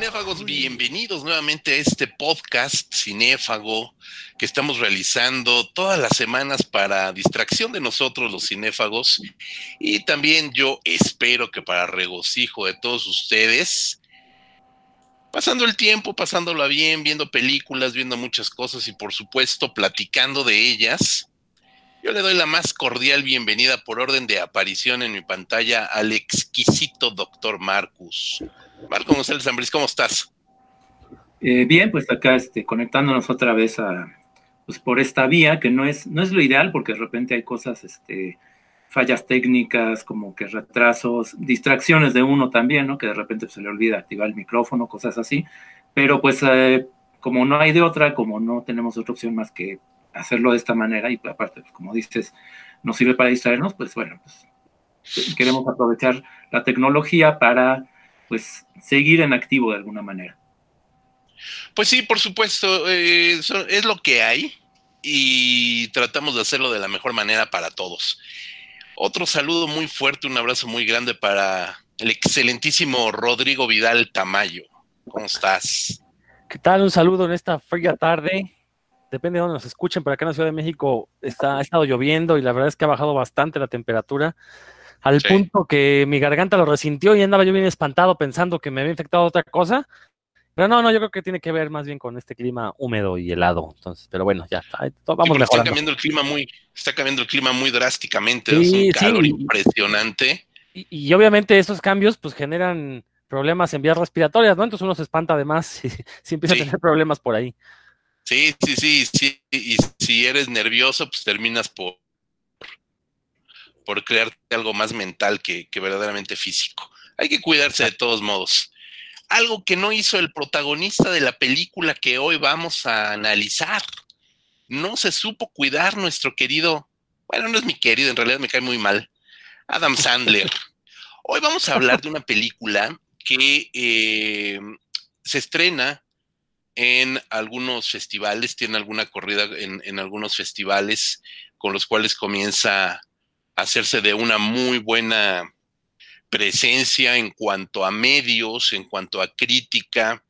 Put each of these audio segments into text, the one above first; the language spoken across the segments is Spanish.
cinéfagos, bienvenidos nuevamente a este podcast cinéfago que estamos realizando todas las semanas para distracción de nosotros los cinéfagos y también yo espero que para regocijo de todos ustedes, pasando el tiempo, pasándolo bien, viendo películas, viendo muchas cosas y por supuesto platicando de ellas. Yo le doy la más cordial bienvenida por orden de aparición en mi pantalla al exquisito doctor Marcus. Marco González Zambris, ¿cómo estás? Eh, bien, pues acá este, conectándonos otra vez a, pues por esta vía, que no es, no es lo ideal, porque de repente hay cosas, este, fallas técnicas, como que retrasos, distracciones de uno también, ¿no? Que de repente se le olvida activar el micrófono, cosas así. Pero pues eh, como no hay de otra, como no tenemos otra opción más que hacerlo de esta manera y aparte, pues, como dices, nos sirve para distraernos, pues bueno, pues queremos aprovechar la tecnología para pues seguir en activo de alguna manera. Pues sí, por supuesto, eh, es lo que hay y tratamos de hacerlo de la mejor manera para todos. Otro saludo muy fuerte, un abrazo muy grande para el excelentísimo Rodrigo Vidal Tamayo. ¿Cómo estás? ¿Qué tal? Un saludo en esta fría tarde depende de dónde nos escuchen, pero acá en la Ciudad de México está, ha estado lloviendo y la verdad es que ha bajado bastante la temperatura, al punto que mi garganta lo resintió y andaba yo bien espantado pensando que me había infectado otra cosa. Pero no, no, yo creo que tiene que ver más bien con este clima húmedo y helado. Entonces, pero bueno, ya vamos sí, Está cambiando el clima muy, está cambiando el clima muy drásticamente, es un calor impresionante. Y, y, obviamente esos cambios pues generan problemas en vías respiratorias, ¿no? Entonces uno se espanta además si, si empieza a tener problemas por ahí. Sí, sí, sí, sí. Y si eres nervioso, pues terminas por, por crearte algo más mental que, verdaderamente físico. Hay que cuidarse de todos modos. Algo que no hizo el protagonista de la película que hoy vamos a analizar. No se supo cuidar nuestro querido, bueno, no es mi querido, en realidad me cae muy mal, Adam Sandler. Hoy vamos a hablar de una película que eh, se estrena en algunos festivales, tiene alguna corrida en, algunos festivales con los cuales comienza hacerse de una muy buena presencia en cuanto a medios, en cuanto a crítica.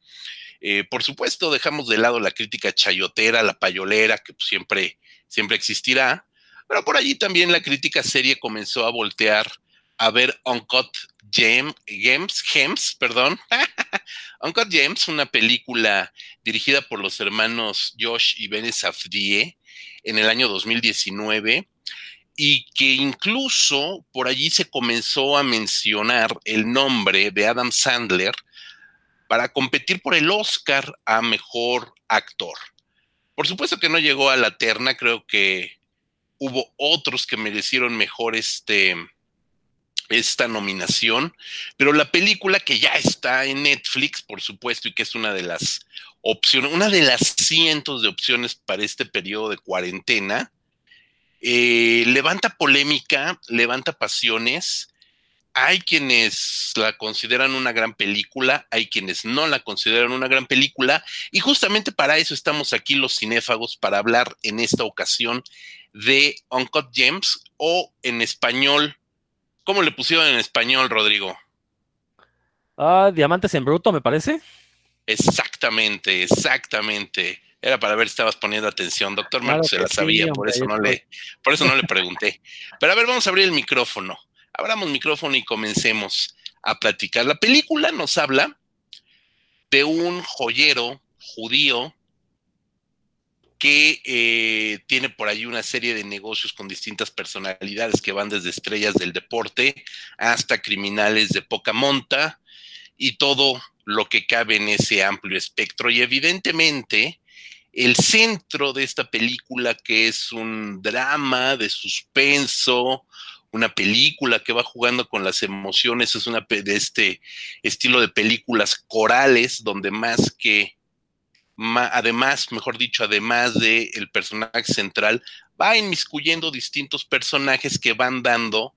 Eh, por supuesto, dejamos de lado la crítica chayotera, la payolera, que siempre, siempre existirá, pero por allí también la crítica serie comenzó a voltear a ver Uncut James, James, James, perdón, Uncut James, una película dirigida por los hermanos Josh y Ben Safdie en el año 2019 y que incluso por allí se comenzó a mencionar el nombre de Adam Sandler para competir por el Oscar a mejor actor. Por supuesto que no llegó a la terna, creo que hubo otros que merecieron mejor este, esta nominación, pero la película que ya está en Netflix, por supuesto, y que es una de las opciones, una de las cientos de opciones para este periodo de cuarentena, eh, levanta polémica, levanta pasiones. Hay quienes la consideran una gran película, hay quienes no la consideran una gran película, y justamente para eso estamos aquí los cinéfagos, para hablar en esta ocasión de Uncut Gems o en español ¿Cómo le pusieron en español, Rodrigo? Ah, Diamantes en Bruto, me parece. Exactamente, exactamente. Era para ver si estabas poniendo atención. Doctor Marcos se la sabía, por eso no le, por eso no le pregunté. Pero a ver, vamos a abrir el micrófono. Abramos micrófono y comencemos a platicar. La película nos habla de un joyero judío que eh, tiene por ahí una serie de negocios con distintas personalidades que van desde estrellas del deporte hasta criminales de poca monta y todo lo que cabe en ese amplio espectro. Y evidentemente, el centro de esta película, que es un drama de suspenso, una película que va jugando con las emociones, es una de este estilo de películas corales, donde más que además, mejor dicho, además del el personaje central, va inmiscuyendo distintos personajes que van dando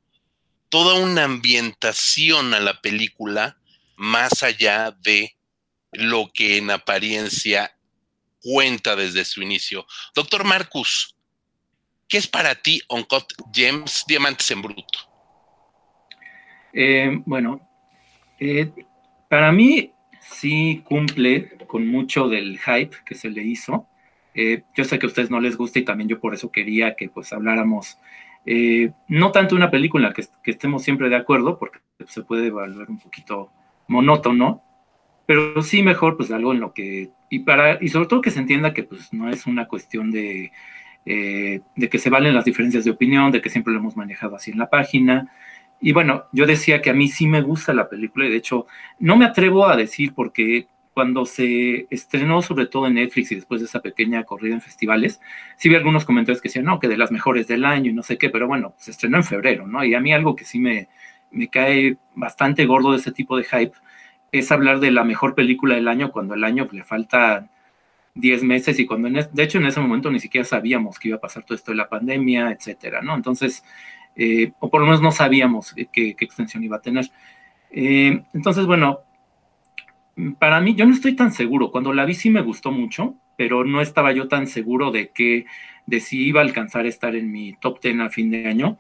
toda una ambientación a la película más allá de lo que en apariencia cuenta desde su inicio. Doctor Marcus, ¿qué es para ti Uncut Gems, Diamantes en Bruto? Eh, bueno, eh, para mí sí cumple con mucho del hype que se le hizo. Eh, yo sé que a ustedes no les gusta y también yo por eso quería que pues habláramos no tanto una película que, que, estemos siempre de acuerdo, porque se puede volver un poquito monótono, pero sí mejor pues algo en lo que, y, para, y sobre todo que se entienda que pues no es una cuestión de, eh, de que se valen las diferencias de opinión, de que siempre lo hemos manejado así en la página. Y bueno, yo decía que a mí sí me gusta la película y de hecho no me atrevo a decir porque cuando se estrenó, sobre todo en Netflix y después de esa pequeña corrida en festivales, sí vi algunos comentarios que decían, no, que de las mejores del año y no sé qué, pero bueno, se estrenó en febrero, ¿no? Y a mí algo que sí me, me cae bastante gordo de ese tipo de hype es hablar de la mejor película del año cuando el año le falta 10 meses y cuando, de hecho, en ese momento ni siquiera sabíamos que iba a pasar todo esto de la pandemia, etcétera, ¿no? Entonces, eh, o por lo menos no sabíamos qué, extensión iba a tener. Eh, entonces, bueno, para mí, yo no estoy tan seguro. Cuando la vi sí me gustó mucho, pero no estaba yo tan seguro de que, de si iba a alcanzar a estar en mi top 10 a fin de año.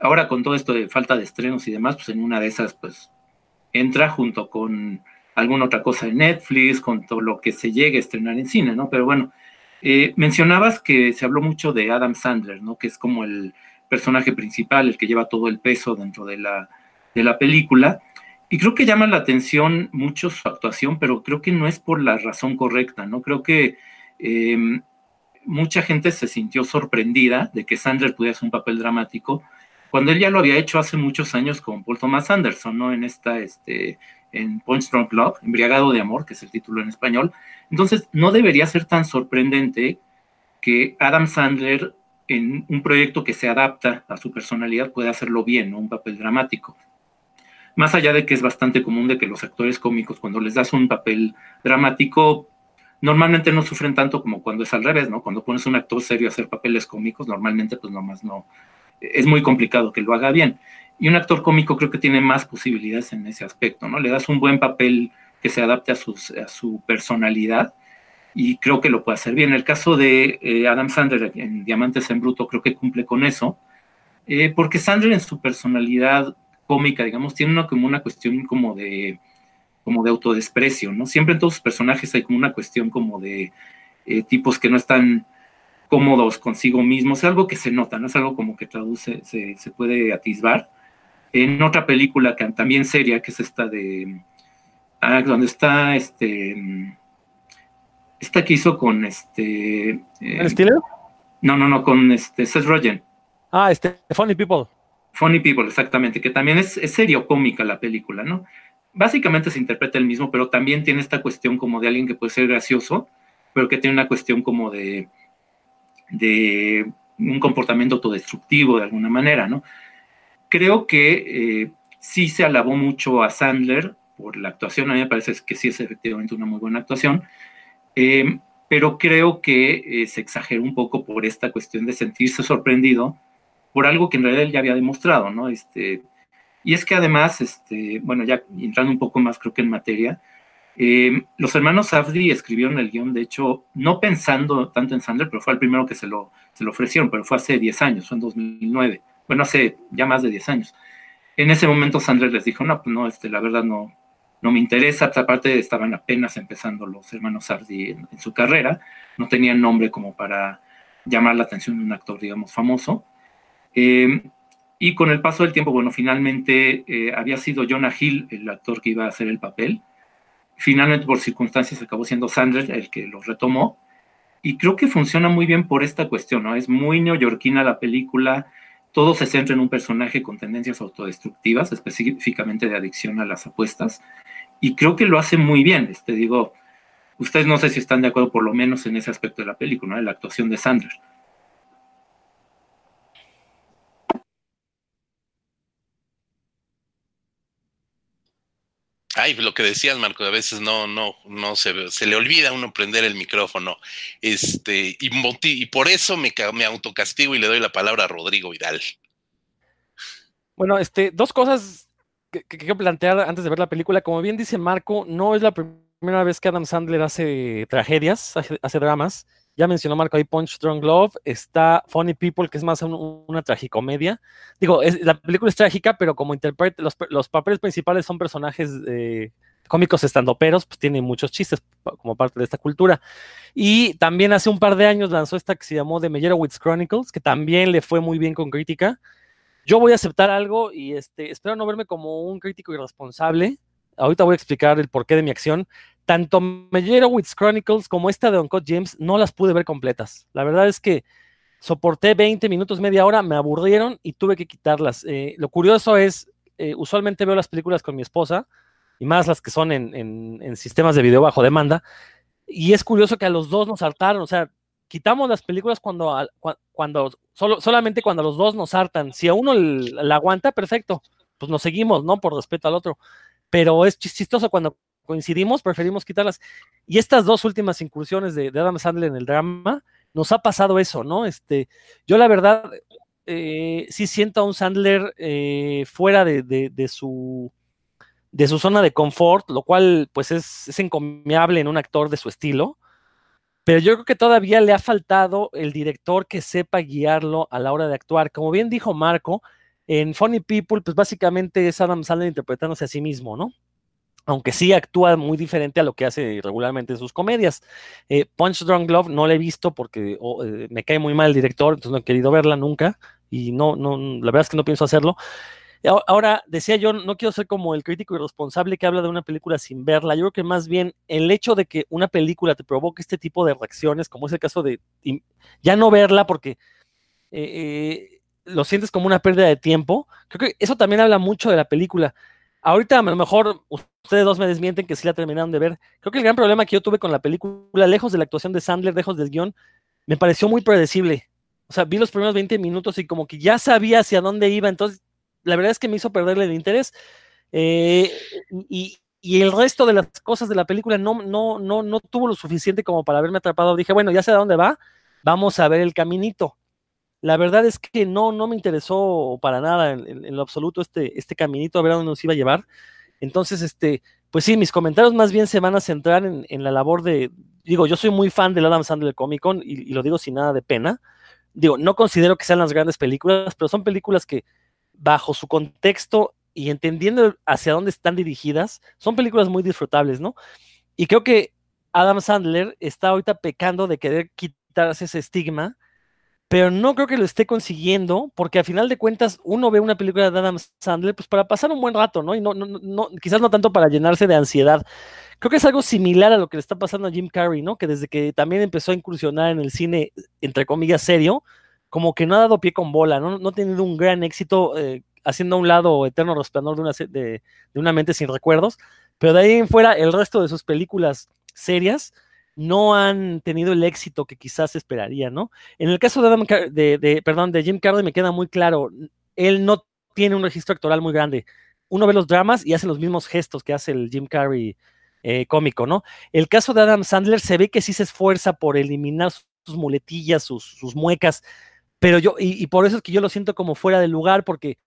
Ahora con todo esto de falta de estrenos y demás, pues en una de esas, pues entra junto con alguna otra cosa de Netflix, con todo lo que se llegue a estrenar en cine, ¿no? Pero bueno, eh, mencionabas que se habló mucho de Adam Sandler, ¿no? Que es como el personaje principal, el que lleva todo el peso dentro de la, de la película. Y creo que llama la atención mucho su actuación, pero creo que no es por la razón correcta, ¿no? Creo que em, mucha gente se sintió sorprendida de que Sandler pudiera hacer un papel dramático, cuando él ya lo había hecho hace muchos años con Paul Thomas Anderson, ¿no? En esta, este, en Punch Drunk Love, Embriagado de Amor, que es el título en español. Entonces, no debería ser tan sorprendente que Adam Sandler, en un proyecto que se adapta a su personalidad, pueda hacerlo bien, ¿no? Un papel dramático. Más allá de que es bastante común de que los actores cómicos, cuando les das un papel dramático, normalmente no sufren tanto como cuando es al revés, ¿no? Cuando pones un actor serio a hacer papeles cómicos, normalmente pues nomás no, es muy complicado que lo haga bien. Y un actor cómico creo que tiene más posibilidades en ese aspecto, ¿no? Le das un buen papel que se adapte a, a su personalidad y creo que lo puede hacer bien. El caso de eh, Adam Sandler en Diamantes en Bruto creo que cumple con eso, eh, porque Sandler en su personalidad cómica, digamos, tiene una, como una cuestión como de, como de autodesprecio, ¿no? Siempre en todos sus personajes hay como una cuestión como de eh, tipos que no están cómodos consigo mismos, es algo que se nota, no es algo como que traduce, se, se puede atisbar. En otra película que también seria, que es esta de, ah, donde está este, esta que hizo con este... Eh, ¿El estilo? No, no, no, con este Seth Rogen. Ah, este, Funny People. Funny People, exactamente, que también es, es serio cómica la película, ¿no? Básicamente se interpreta el mismo, pero también tiene esta cuestión como de alguien que puede ser gracioso, pero que tiene una cuestión como de, de un comportamiento autodestructivo de alguna manera, ¿no? Creo que eh, sí se alabó mucho a Sandler por la actuación, a mí me parece que sí es efectivamente una muy buena actuación, eh, pero creo que eh, se exageró un poco por esta cuestión de sentirse sorprendido por algo que en realidad él ya había demostrado, ¿no? Este, y es que además, este, bueno, ya entrando un poco más creo que en materia, eh, los hermanos Safdie escribieron el guion, de hecho, no pensando tanto en Sandler, pero fue el primero que se lo, se lo ofrecieron, pero fue hace 10 años, fue en 2009, bueno, hace ya más de 10 años. En ese momento Sandler les dijo, no, pues no, este, la verdad no, no me interesa, aparte estaban apenas empezando los hermanos Safdie en, su carrera, no tenían nombre como para llamar la atención de un actor, digamos, famoso. Eh, y con el paso del tiempo, bueno, finalmente eh, había sido Jonah Hill el actor que iba a hacer el papel, Finalmente, por circunstancias, acabó siendo Sandler el que lo retomó. Y creo que funciona muy bien por esta cuestión, ¿no? Es muy neoyorquina la película, todo se centra en un personaje con tendencias autodestructivas, específicamente de adicción a las apuestas, y creo que lo hace muy bien. Este, digo, ustedes no sé si están de acuerdo por lo menos en ese aspecto de la película, ¿no? de la actuación de Sandler. Ay, lo que decías, Marco, a veces no, no, no se, se le olvida a uno prender el micrófono. Este, y, y por eso me, me autocastigo y le doy la palabra a Rodrigo Vidal. Bueno, este, dos cosas que, quiero plantear antes de ver la película. Como bien dice Marco, no es la primera vez que Adam Sandler hace tragedias, hace dramas. Ya mencionó Marco ahí Punch Strong Love, está Funny People, que es más una tragicomedia. Digo, la película es trágica, pero como interpreta, los, papeles principales son personajes cómicos estandoperos, pues tiene muchos chistes como parte de esta cultura. Y también hace un par de años lanzó esta que se llamó The Meyerowitz Chronicles, que también le fue muy bien con crítica. Yo voy a aceptar algo y este, espero no verme como un crítico irresponsable. Ahorita voy a explicar el porqué de mi acción. Tanto Meyerowitz Chronicles como esta de Uncut James no las pude ver completas. La verdad es que soporté 20 minutos, media hora, me aburrieron y tuve que quitarlas. Eh, lo curioso es, eh, usualmente veo las películas con mi esposa, y más las que son en, sistemas de video bajo demanda, y es curioso que a los dos nos hartaron, o sea, quitamos las películas cuando, solo, solamente cuando los dos nos hartan. Si a uno la aguanta, perfecto, pues nos seguimos, ¿no? Por respeto al otro. Pero es chistoso cuando coincidimos, preferimos quitarlas. Y estas dos últimas incursiones de, Adam Sandler en el drama, nos ha pasado eso, ¿no? Este, yo la verdad eh, sí siento a un Sandler eh, fuera de, su de su zona de confort, lo cual pues es, es, encomiable en un actor de su estilo, pero yo creo que todavía le ha faltado el director que sepa guiarlo a la hora de actuar. Como bien dijo Marco, en Funny People pues básicamente es Adam Sandler interpretándose a sí mismo, ¿no? Aunque sí actúa muy diferente a lo que hace regularmente en sus comedias. Eh, Punch Drunk Love no la he visto porque oh, eh, me cae muy mal el director, entonces no he querido verla nunca y no, no, la verdad es que no pienso hacerlo. Ahora, decía yo, no quiero ser como el crítico irresponsable que habla de una película sin verla. Yo creo que más bien el hecho de que una película te provoque este tipo de reacciones, como es el caso de ya no verla porque eh, lo sientes como una pérdida de tiempo, creo que eso también habla mucho de la película. Ahorita a lo mejor ustedes dos me desmienten que sí la terminaron de ver. Creo que el gran problema que yo tuve con la película, lejos de la actuación de Sandler, lejos del guion, me pareció muy predecible. O sea, vi los primeros 20 minutos y como que ya sabía hacia dónde iba, entonces la verdad es que me hizo perderle el interés. Eh, y, el resto de las cosas de la película no, no, no, no tuvo lo suficiente como para haberme atrapado. Dije, bueno, ya sé a dónde va, vamos a ver el caminito la verdad es que no, no me interesó para nada en, lo absoluto este, este caminito, a ver a dónde nos iba a llevar. Entonces, este, pues sí, mis comentarios más bien se van a centrar en, la labor de, digo, yo soy muy fan del Adam Sandler Comic Con y, lo digo sin nada de pena. Digo, no considero que sean las grandes películas, pero son películas que bajo su contexto y entendiendo hacia dónde están dirigidas, son películas muy disfrutables, ¿no? Y creo que Adam Sandler está ahorita pecando de querer quitarse ese estigma pero no creo que lo esté consiguiendo, porque a final de cuentas uno ve una película de Adam Sandler pues para pasar un buen rato, ¿no? Y no, no, no, quizás no tanto para llenarse de ansiedad. Creo que es algo similar a lo que le está pasando a Jim Carrey, ¿no? Que desde que también empezó a incursionar en el cine, entre comillas, serio, como que no ha dado pie con bola, ¿no? No ha tenido un gran éxito eh, haciendo a un lado Eterno Resplandor de una, de una mente sin recuerdos, pero de ahí en fuera el resto de sus películas serias, no han tenido el éxito que quizás esperaría, ¿no? En el caso de, Adam de, perdón, de Jim Carrey me queda muy claro, él no tiene un registro actoral muy grande. Uno ve los dramas y hace los mismos gestos que hace el Jim Carrey eh, cómico, ¿no? El caso de Adam Sandler se ve que sí se esfuerza por eliminar sus muletillas, sus, muecas, pero yo, y, y, por eso es que yo lo siento como fuera de lugar, porque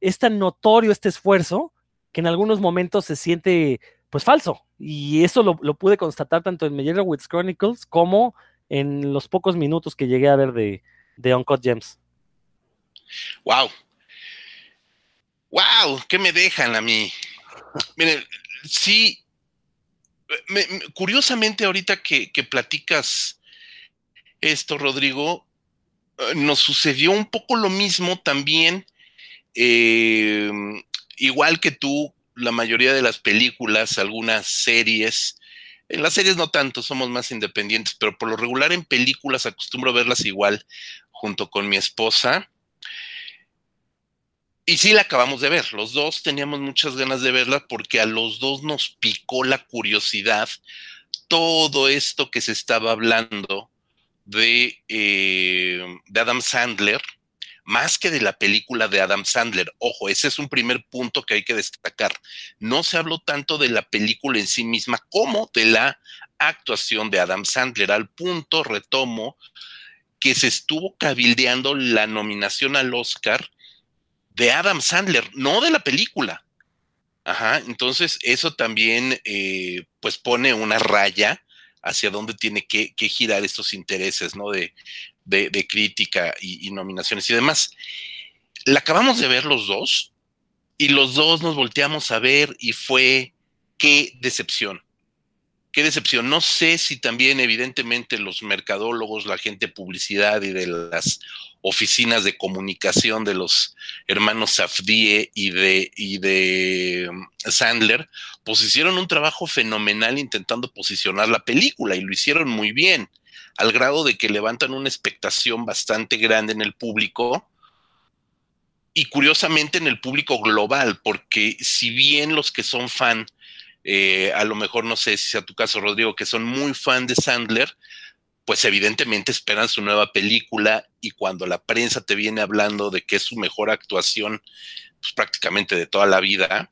es tan notorio este esfuerzo que en algunos momentos se siente pues falso. Y eso lo, pude constatar tanto en Meyerowitz Chronicles como en los pocos minutos que llegué a ver de, de Uncut Gems. ¡Wow! ¡Wow! ¿Qué me dejan a mí? Miren, sí, curiosamente ahorita que, platicas esto, Rodrigo, eh, nos sucedió un poco lo mismo también, eh, igual que tú, la mayoría de las películas, algunas series, en las series no tanto, somos más independientes, pero por lo regular en películas acostumbro verlas igual junto con mi esposa. Y sí la acabamos de ver, los dos teníamos muchas ganas de verla porque a los dos nos picó la curiosidad todo esto que se estaba hablando de, eh, de Adam Sandler, más que de la película de Adam Sandler. Ojo, ese es un primer punto que hay que destacar. No se habló tanto de la película en sí misma como de la actuación de Adam Sandler. Al punto, retomo, que se estuvo cabildeando la nominación al Oscar de Adam Sandler, no de la película. Ajá, entonces eso también eh, pues pone una raya hacia dónde tiene que, que, girar estos intereses, ¿no? De, de, crítica y, nominaciones y demás. La acabamos de ver los dos y los dos nos volteamos a ver y fue, qué decepción. Qué decepción. No sé si también, evidentemente, los mercadólogos, la gente de publicidad y de las oficinas de comunicación de los hermanos Safdie y de, y de um, Sandler, pues hicieron un trabajo fenomenal intentando posicionar la película y lo hicieron muy bien, al grado de que levantan una expectación bastante grande en el público y curiosamente en el público global, porque si bien los que son fan eh, a lo mejor no sé si sea tu caso, Rodrigo, que son muy fan de Sandler, pues evidentemente esperan su nueva película y cuando la prensa te viene hablando de que es su mejor actuación, pues prácticamente de toda la vida,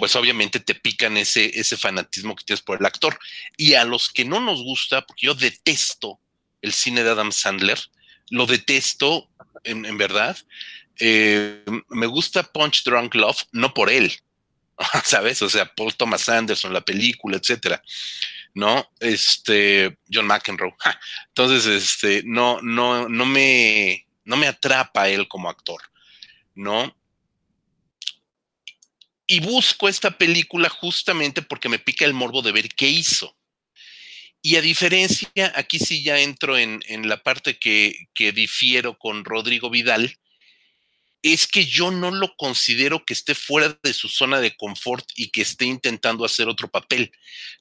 pues obviamente te pican ese, ese fanatismo que tienes por el actor. Y a los que no nos gusta, porque yo detesto el cine de Adam Sandler, lo detesto en, verdad, eh, me gusta Punch Drunk Love, no por él, ¿sabes? O sea, Paul Thomas Anderson, la película, etcétera, ¿no? Este, John McEnroe. Entonces, este, no, no, no me, no me atrapa él como actor, ¿no? Y busco esta película justamente porque me pica el morbo de ver qué hizo. Y a diferencia, aquí sí ya entro en, en la parte que, que difiero con Rodrigo Vidal, es que yo no lo considero que esté fuera de su zona de confort y que esté intentando hacer otro papel.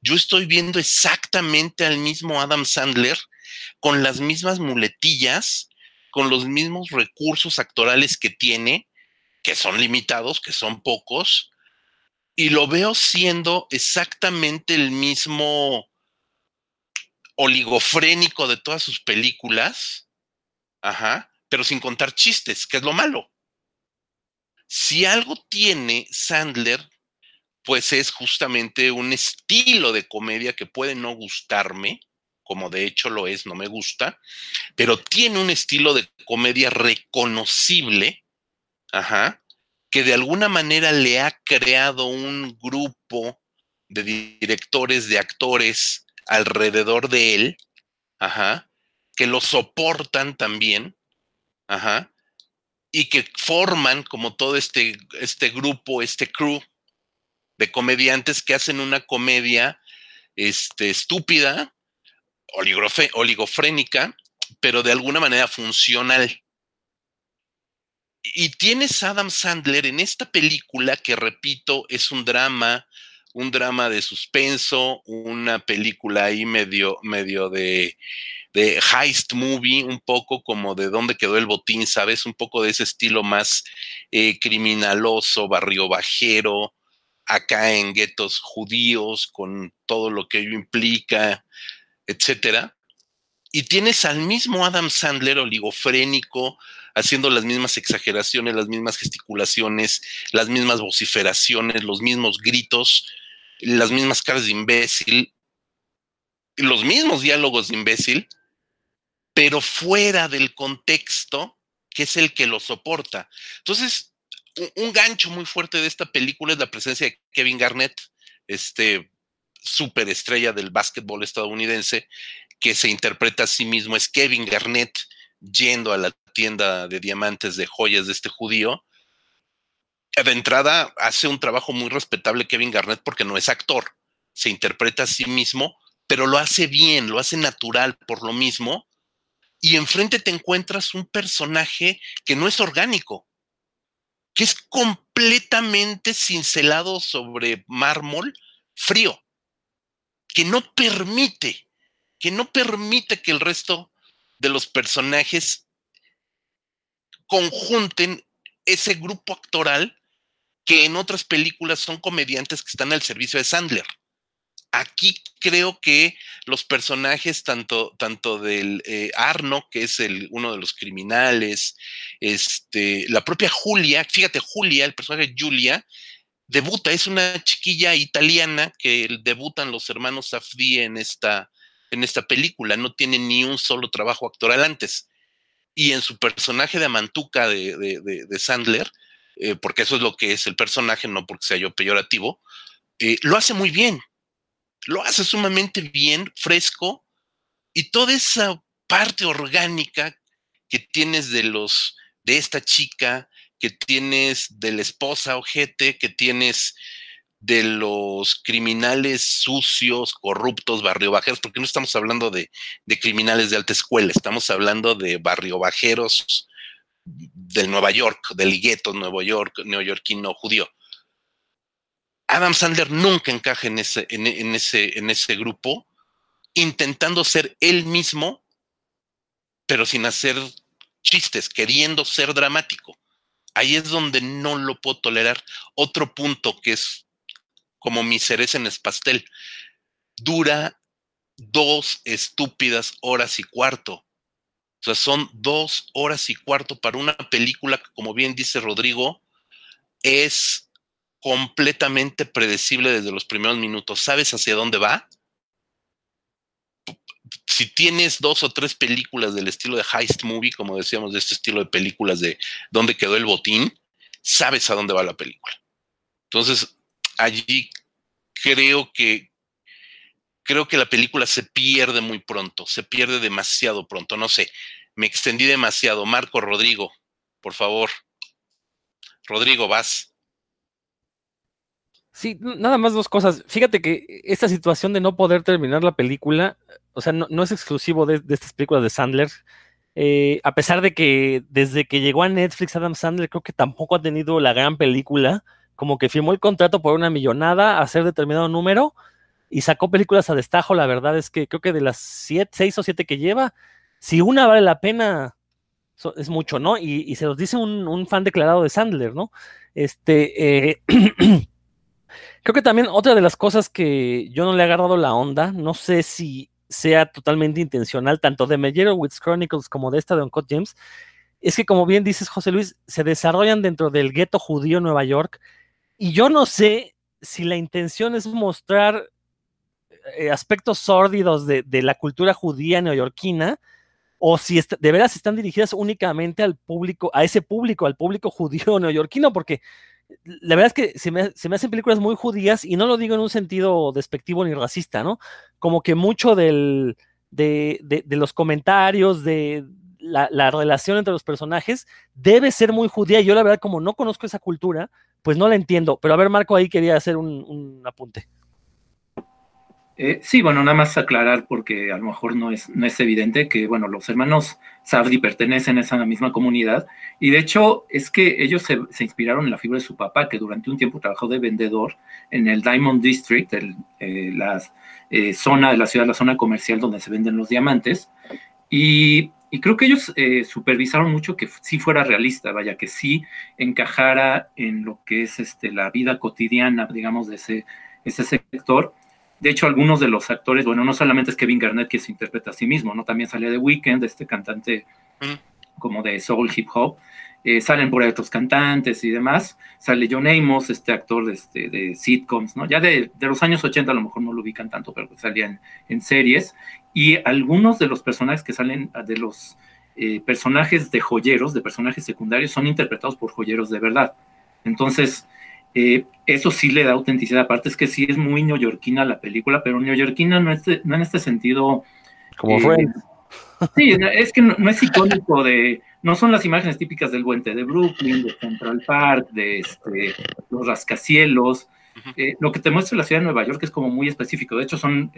Yo estoy viendo exactamente al mismo Adam Sandler con las mismas muletillas, con los mismos recursos actorales que tiene, que son limitados, que son pocos, y lo veo siendo exactamente el mismo oligofrénico de todas sus películas, ajá, pero sin contar chistes, que es lo malo. Si algo tiene Sandler, pues es justamente un estilo de comedia que puede no gustarme, como de hecho lo es, no me gusta, pero tiene un estilo de comedia reconocible, ajá, que de alguna manera le ha creado un grupo de directores, de actores alrededor de él, ajá, que lo soportan también, ajá, y que forman como todo este, este grupo, este crew de comediantes que hacen una comedia este, estúpida, oligofrénica, pero de alguna manera funcional. Y tienes Adam Sandler en esta película que, repito, es un drama, un drama de suspenso, una película ahí medio, medio de, de heist movie, un poco como de dónde quedó el botín, ¿sabes? Un poco de ese estilo más eh, criminaloso, barrio bajero, acá en guetos judíos, con todo lo que ello implica, etcétera. Y tienes al mismo Adam Sandler oligofrénico, haciendo las mismas exageraciones, las mismas gesticulaciones, las mismas vociferaciones, los mismos gritos, las mismas caras de imbécil, los mismos diálogos de imbécil, pero fuera del contexto que es el que lo soporta. Entonces, un, gancho muy fuerte de esta película es la presencia de Kevin Garnett, este superestrella del básquetbol estadounidense, que se interpreta a sí mismo, es Kevin Garnett yendo a la tienda de diamantes de joyas de este judío. De entrada, hace un trabajo muy respetable Kevin Garnett porque no es actor, se interpreta a sí mismo, pero lo hace bien, lo hace natural por lo mismo, y enfrente te encuentras un personaje que no es orgánico, que es completamente cincelado sobre mármol frío, que no permite, que no permite que el resto de los personajes conjunten ese grupo actoral que en otras películas son comediantes que están al servicio de Sandler. Aquí creo que los personajes, tanto, tanto del eh, Arno, que es el, uno de los criminales, este, la propia Julia, fíjate, Julia, el personaje Julia, debuta, es una chiquilla italiana que debutan los hermanos Safdie en esta, en esta película, no tiene ni un solo trabajo actoral antes. Y en su personaje de Amantuca de, de, Sandler, eh, porque eso es lo que es el personaje, no porque sea yo peyorativo, eh, lo hace muy bien lo hace sumamente bien, fresco, y toda esa parte orgánica que tienes de los de esta chica, que tienes de la esposa ojete, que tienes de los criminales sucios, corruptos, barrio bajeros, porque no estamos hablando de, de criminales de alta escuela, estamos hablando de barrio bajeros del Nueva York, del gueto Nueva York, neoyorquino judío. Adam Sandler nunca encaja en ese, en, ese, en ese grupo, intentando ser él mismo, pero sin hacer chistes, queriendo ser dramático. Ahí es donde no lo puedo tolerar. Otro punto que es como mi cereza en el pastel, dura dos estúpidas horas y cuarto. O sea, son dos horas y cuarto para una película que, como bien dice Rodrigo, es completamente predecible desde los primeros minutos. ¿Sabes hacia dónde va? Si tienes dos o tres películas del estilo de heist movie, como decíamos, de este estilo de películas de dónde quedó el botín, sabes a dónde va la película. Entonces, allí creo que creo que la película se pierde muy pronto, se pierde demasiado pronto, no sé, me extendí demasiado. Marco Rodrigo, por favor. Rodrigo, vas. Sí, nada más dos cosas. Fíjate que esta situación de no poder terminar la película, o sea, no, es exclusivo de, estas películas de Sandler. Eh, a pesar de que desde que llegó a Netflix Adam Sandler creo que tampoco ha tenido la gran película, como que firmó el contrato por una millonada a hacer determinado número y sacó películas a destajo. La verdad es que creo que de las siete, seis o siete que lleva, si una vale la pena, es mucho, ¿no? Y, se los dice un, fan declarado de Sandler, ¿no? Este, eh, creo que también otra de las cosas que yo no le he agarrado la onda, no sé si sea totalmente intencional, tanto de Meyerowitz Chronicles como de esta de Uncut James, es que como bien dices, José Luis, se desarrollan dentro del gueto judío en Nueva York, y yo no sé si la intención es mostrar eh, aspectos sórdidos de, la cultura judía neoyorquina, o si de veras están dirigidas únicamente al público, a ese público, al público judío neoyorquino, porque la verdad es que se me, hacen películas muy judías y no lo digo en un sentido despectivo ni racista, ¿no? Como que mucho de, los comentarios, de la, relación entre los personajes, debe ser muy judía. Yo la verdad, como no conozco esa cultura, pues no la entiendo. Pero a ver, Marco, ahí quería hacer un, apunte. Eh, sí, bueno, nada más aclarar porque a lo mejor no es, no es evidente que, bueno, los hermanos Safdi pertenecen a esa misma comunidad y de hecho es que ellos se, inspiraron en la figura de su papá, que durante un tiempo trabajó de vendedor en el Diamond District, el, eh, la eh, zona de la ciudad, la zona comercial donde se venden los diamantes. Y y creo que ellos eh, supervisaron mucho que sí fuera realista, vaya, que sí encajara en lo que es este, la vida cotidiana, digamos, de ese, ese sector. De hecho, algunos de los actores, bueno, no solamente es Kevin Garnett que se interpreta a sí mismo, ¿no? También sale de Weekend, este cantante como de soul hip hop. Eh, salen por ahí otros cantantes y demás. Sale John Amos, este actor de, este, de sitcoms, ¿no? Ya de, de, los años 80 a lo mejor no lo ubican tanto, pero salían en series y algunos de los personajes que salen, de los eh, personajes de joyeros, de personajes secundarios, son interpretados por joyeros de verdad. Entonces, eh, eso sí le da autenticidad. Aparte es que sí es muy neoyorquina la película, pero neoyorquina no, es no en este sentido... Como fue. Sí, es que no, es icónico de... No son las imágenes típicas del puente de Brooklyn, de Central Park, de este, los rascacielos. lo que te muestra la ciudad de Nueva York es como muy específico. De hecho, son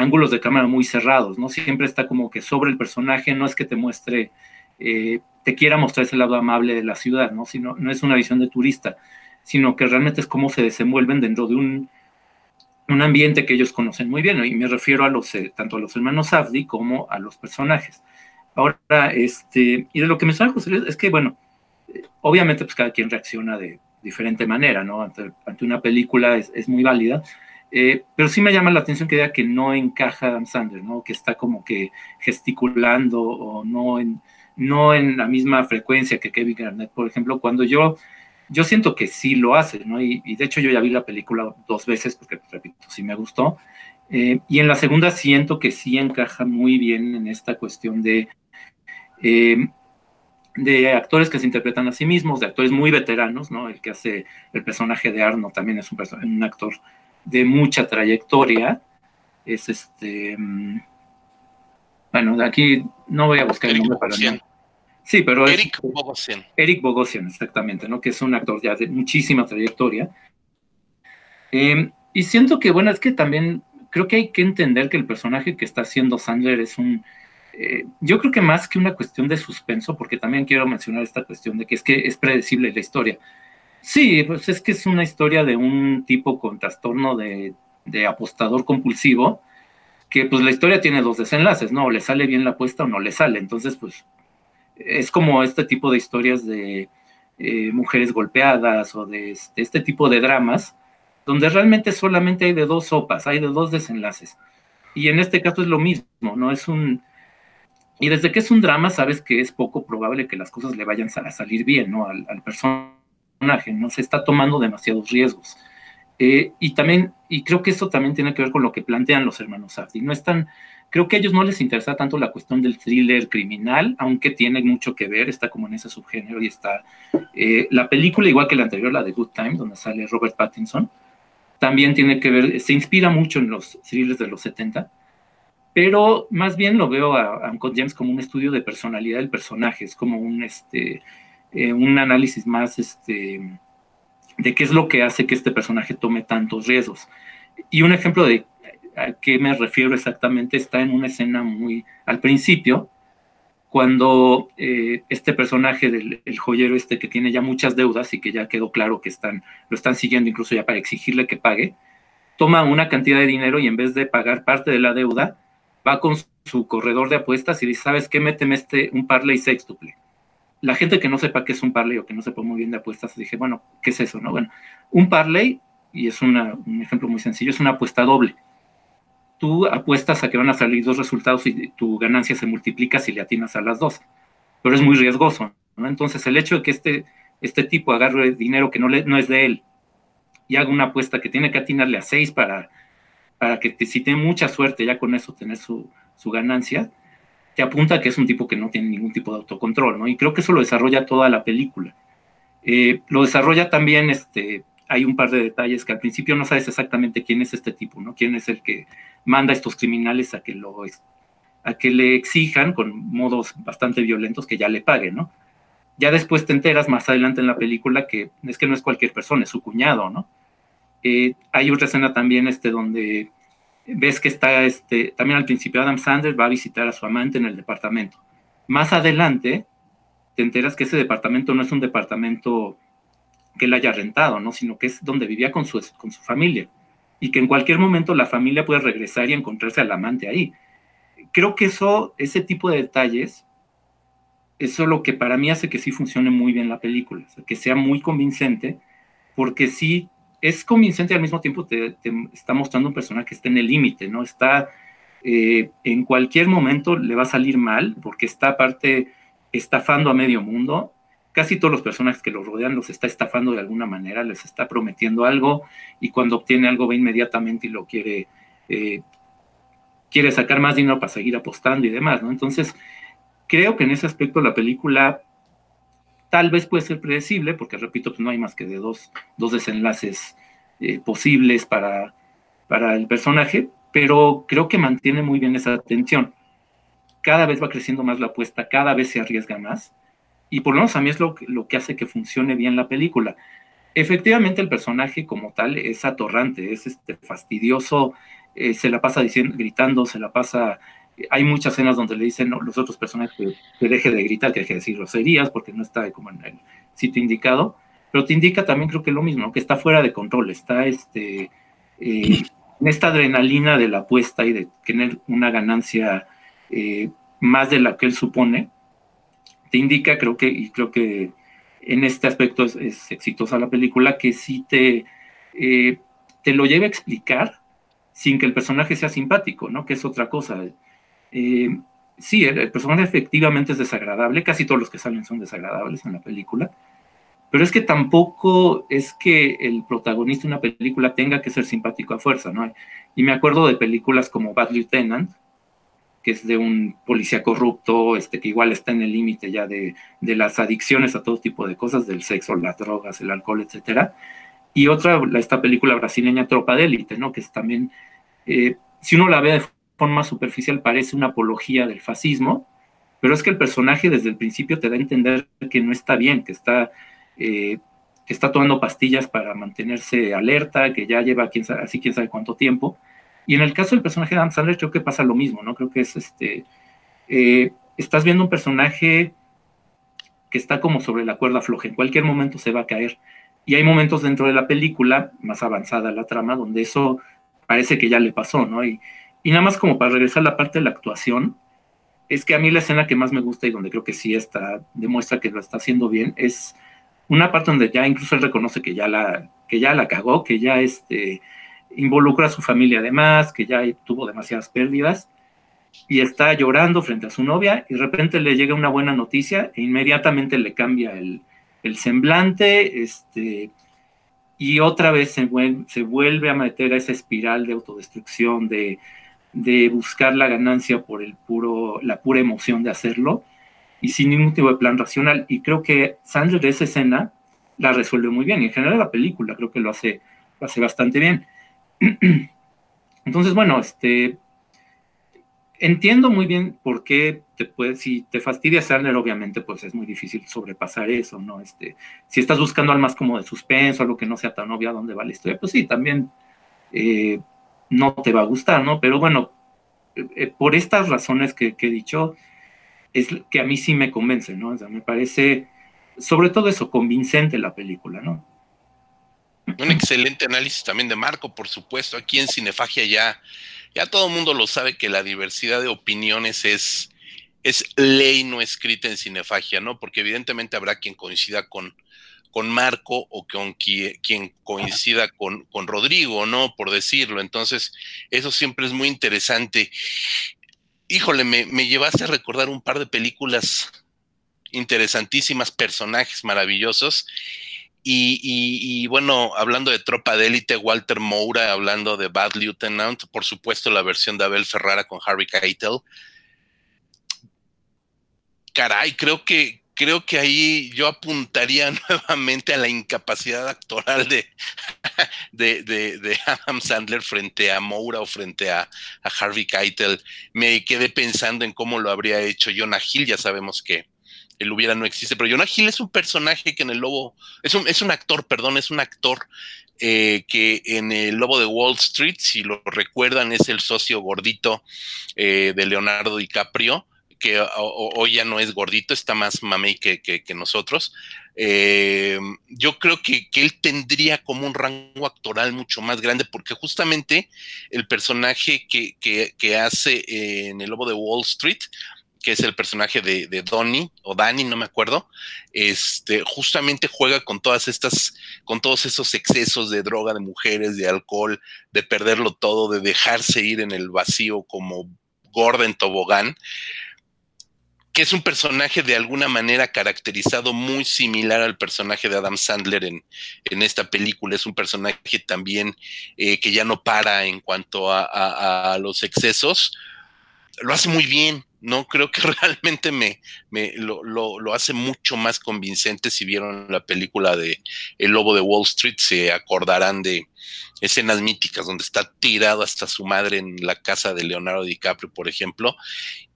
ángulos de cámara muy cerrados, ¿no? Siempre está como que sobre el personaje, no es que te muestre, eh, te quiera mostrar ese lado amable de la ciudad, ¿no? Sino, no es una visión de turista, sino que realmente es cómo se desenvuelven dentro de un, un ambiente que ellos conocen muy bien, y me refiero a los, eh, tanto a los hermanos Abdi como a los personajes. Ahora, este, y de lo que me sale José es que, bueno, eh, obviamente pues cada quien reacciona de diferente manera, ¿no? Ante, una película es, es muy válida, eh, pero sí me llama la atención que diga que no encaja Adam Sandler, ¿no? Que está como que gesticulando o no en, no en la misma frecuencia que Kevin Garnett, por ejemplo, cuando yo, yo siento que sí lo hace, ¿no? Y, de hecho yo ya vi la película dos veces porque, repito, sí me gustó. Eh, y en la segunda siento que sí encaja muy bien en esta cuestión de, eh, de actores que se interpretan a sí mismos, de actores muy veteranos, ¿no? El que hace el personaje de Arno también es un, actor de mucha trayectoria. Es este. Mm, bueno, aquí no voy a buscar el nombre para Sí, pero Eric Bogosian. Eric Bogosian, exactamente, ¿no? Que es un actor ya de muchísima trayectoria. Em, y siento que, bueno, es que también creo que hay que entender que el personaje que está haciendo Sandler es un, eh, yo creo que más que una cuestión de suspenso, porque también quiero mencionar esta cuestión de que es que es predecible la historia. Sí, pues es que es una historia de un tipo con trastorno de, de apostador compulsivo, que pues la historia tiene dos desenlaces, ¿no? O le sale bien la apuesta o no le sale. Entonces, pues es como este tipo de historias de eh, mujeres golpeadas o de este, este, tipo de dramas, donde realmente solamente hay de dos sopas, hay de dos desenlaces. Y en este caso es lo mismo, ¿no? Es un... Y desde que es un drama, sabes que es poco probable que las cosas le vayan a salir bien, ¿no? Al, personaje, ¿no? Se está tomando demasiados riesgos. Eh, y también, y creo que eso también tiene que ver con lo que plantean los hermanos Safdie. No están, creo que a ellos no les interesa tanto la cuestión del thriller criminal, aunque tiene mucho que ver, está como en ese subgénero y está eh, la película, igual que la anterior, la de Good Time, donde sale Robert Pattinson, también tiene que ver, se inspira mucho en los thrillers de los 70, pero más bien lo veo a, a James como un estudio de personalidad del personaje, es como un, este, eh, un análisis más, este, de qué es lo que hace que este personaje tome tantos riesgos. Y un ejemplo de a qué me refiero exactamente está en una escena muy al principio, cuando eh, este personaje del joyero este que tiene ya muchas deudas y que ya quedó claro que están, lo están siguiendo incluso ya para exigirle que pague, toma una cantidad de dinero y en vez de pagar parte de la deuda, va con su corredor de apuestas y dice, ¿sabes qué? Méteme este, un parlay sextuple la gente que no sepa qué es un parlay o que no sepa muy bien de apuestas, dije, bueno, ¿qué es eso? No? Bueno, un parlay, y es un ejemplo muy sencillo, es una apuesta doble. Tú apuestas a que van a salir dos resultados y tu ganancia se multiplica si le atinas a las dos, pero es muy riesgoso. ¿no? Entonces, el hecho de que este, este tipo agarre dinero que no, le, no es de él y haga una apuesta que tiene que atinarle a seis para, para que si tiene mucha suerte ya con eso tener su, su ganancia, te apunta que es un tipo que no tiene ningún tipo de autocontrol, ¿no? Y creo que eso lo desarrolla toda la película. Eh, lo desarrolla también, este, hay un par de detalles que al principio no sabes exactamente quién es este tipo, ¿no? Quién es el que manda a estos criminales a que lo a que le exijan con modos bastante violentos que ya le paguen, ¿no? Ya después te enteras más adelante en la película que es que no es cualquier persona, es su cuñado, ¿no? Eh, hay otra escena también este, donde ves que está, este, también al principio Adam Sanders va a visitar a su amante en el departamento. Más adelante te enteras que ese departamento no es un departamento que él haya rentado, ¿no? Sino que es donde vivía con su, con su familia. Y que en cualquier momento la familia puede regresar y encontrarse al amante ahí. Creo que eso, ese tipo de detalles, eso es lo que para mí hace que sí funcione muy bien la película, que sea muy convincente, porque sí es convincente y al mismo tiempo te, está mostrando un personaje que está en el límite, ¿no? Está eh, en cualquier momento le va a salir mal porque está aparte estafando a medio mundo. Casi todos los personajes que lo rodean los está estafando de alguna manera, les está prometiendo algo y cuando obtiene algo va inmediatamente y lo quiere, eh, quiere sacar más dinero para seguir apostando y demás, ¿no? Entonces, creo que en ese aspecto la película Tal vez puede ser predecible, porque repito, pues no hay más que de dos, dos desenlaces eh, posibles para, para el personaje, pero creo que mantiene muy bien esa tensión. Cada vez va creciendo más la apuesta, cada vez se arriesga más, y por lo menos a mí es lo, lo que hace que funcione bien la película. Efectivamente, el personaje como tal es atorrante, es este, fastidioso, eh, se la pasa diciendo, gritando, se la pasa hay muchas escenas donde le dicen los otros personajes que, deje de gritar, que deje de decir groserías, porque no está como en el sitio indicado, pero te indica también creo que lo mismo, que está fuera de control, está este, eh, en esta adrenalina de la apuesta y de tener una ganancia eh, más de la que él supone, te indica, creo que, y creo que en este aspecto es, exitosa la película, que sí te, eh, te lo lleva a explicar sin que el personaje sea simpático, ¿no? Que es otra cosa. Eh, sí, el, personaje efectivamente es desagradable, casi todos los que salen son desagradables en la película, pero es que tampoco es que el protagonista de una película tenga que ser simpático a fuerza, ¿no? Y me acuerdo de películas como Bad Lieutenant, que es de un policía corrupto, este, que igual está en el límite ya de, las adicciones a todo tipo de cosas, del sexo, las drogas, el alcohol, etcétera. Y otra, esta película brasileña Tropa de Élite, ¿no? Que es también, eh, si uno la ve de forma superficial parece una apología del fascismo, pero es que el personaje desde el principio te da a entender que no está bien, que está, eh, que está tomando pastillas para mantenerse alerta, que ya lleva quién sabe, así quién sabe cuánto tiempo. Y en el caso del personaje de Adam Sandler creo que pasa lo mismo, ¿no? Creo que es este, eh, estás viendo un personaje que está como sobre la cuerda floja, en cualquier momento se va a caer. Y hay momentos dentro de la película, más avanzada la trama, donde eso parece que ya le pasó, ¿no? Y, y nada más como para regresar a la parte de la actuación, es que a mí la escena que más me gusta y donde creo que sí está, demuestra que lo está haciendo bien, es una parte donde ya incluso él reconoce que ya la, que ya la cagó, que ya este, involucra a su familia además, que ya tuvo demasiadas pérdidas, y está llorando frente a su novia, y de repente le llega una buena noticia e inmediatamente le cambia el, el semblante, este, y otra vez se vuelve, se vuelve a meter a esa espiral de autodestrucción, de de buscar la ganancia por el puro, la pura emoción de hacerlo y sin ningún tipo de plan racional. Y creo que Sandler esa escena la resuelve muy bien. Y en general la película creo que lo hace, lo hace bastante bien. Entonces, bueno, este, entiendo muy bien por qué te puede, si te fastidia Sandler, obviamente, pues es muy difícil sobrepasar eso, ¿no? Este, si estás buscando algo más como de suspenso, algo que no sea tan obvio a dónde va la historia, pues sí, también eh, no te va a gustar, ¿no? Pero bueno, eh, eh, por estas razones que, he dicho, es que a mí sí me convence, ¿no? O sea, me parece, sobre todo eso, convincente la película, ¿no? Un excelente análisis también de Marco, por supuesto. Aquí en Cinefagia ya, ya todo el mundo lo sabe que la diversidad de opiniones es, es ley no escrita en Cinefagia, ¿no? Porque evidentemente habrá quien coincida con, con Marco o con quien, coincida con, con, Rodrigo, ¿no? Por decirlo. Entonces, eso siempre es muy interesante. Híjole, me, me llevaste a recordar un par de películas interesantísimas, personajes maravillosos. Y, bueno, hablando de Tropa de Élite, Walter Moura, hablando de Bad Lieutenant, por supuesto la versión de Abel Ferrara con Harry Keitel. Caray, creo que, creo que ahí yo apuntaría nuevamente a la incapacidad actoral de, Adam Sandler frente a Moura o frente a, Harvey Keitel. Me quedé pensando en cómo lo habría hecho Jonah Hill, ya sabemos que el hubiera no existe, pero Jonah Hill es un personaje que en el lobo, es un, es un actor, perdón, es un actor eh, que en el Lobo de Wall Street, si lo recuerdan, es el socio gordito eh, de Leonardo DiCaprio que hoy ya no es gordito, está más mamey que, que, nosotros. Eh, yo creo que, él tendría como un rango actoral mucho más grande, porque justamente el personaje que, hace en el Lobo de Wall Street, que es el personaje de, Donnie o Danny, no me acuerdo, este, justamente juega con todas estas, con todos esos excesos de droga, de mujeres, de alcohol, de perderlo todo, de dejarse ir en el vacío como gorda en tobogán que es un personaje de alguna manera caracterizado muy similar al personaje de Adam Sandler en, en esta película. Es un personaje también eh, que ya no para en cuanto a, los excesos. Lo hace muy bien, ¿no? Creo que realmente me, me lo, lo, hace mucho más convincente. Si vieron la película de El Lobo de Wall Street, se acordarán de escenas míticas donde está tirado hasta su madre en la casa de Leonardo DiCaprio, por ejemplo,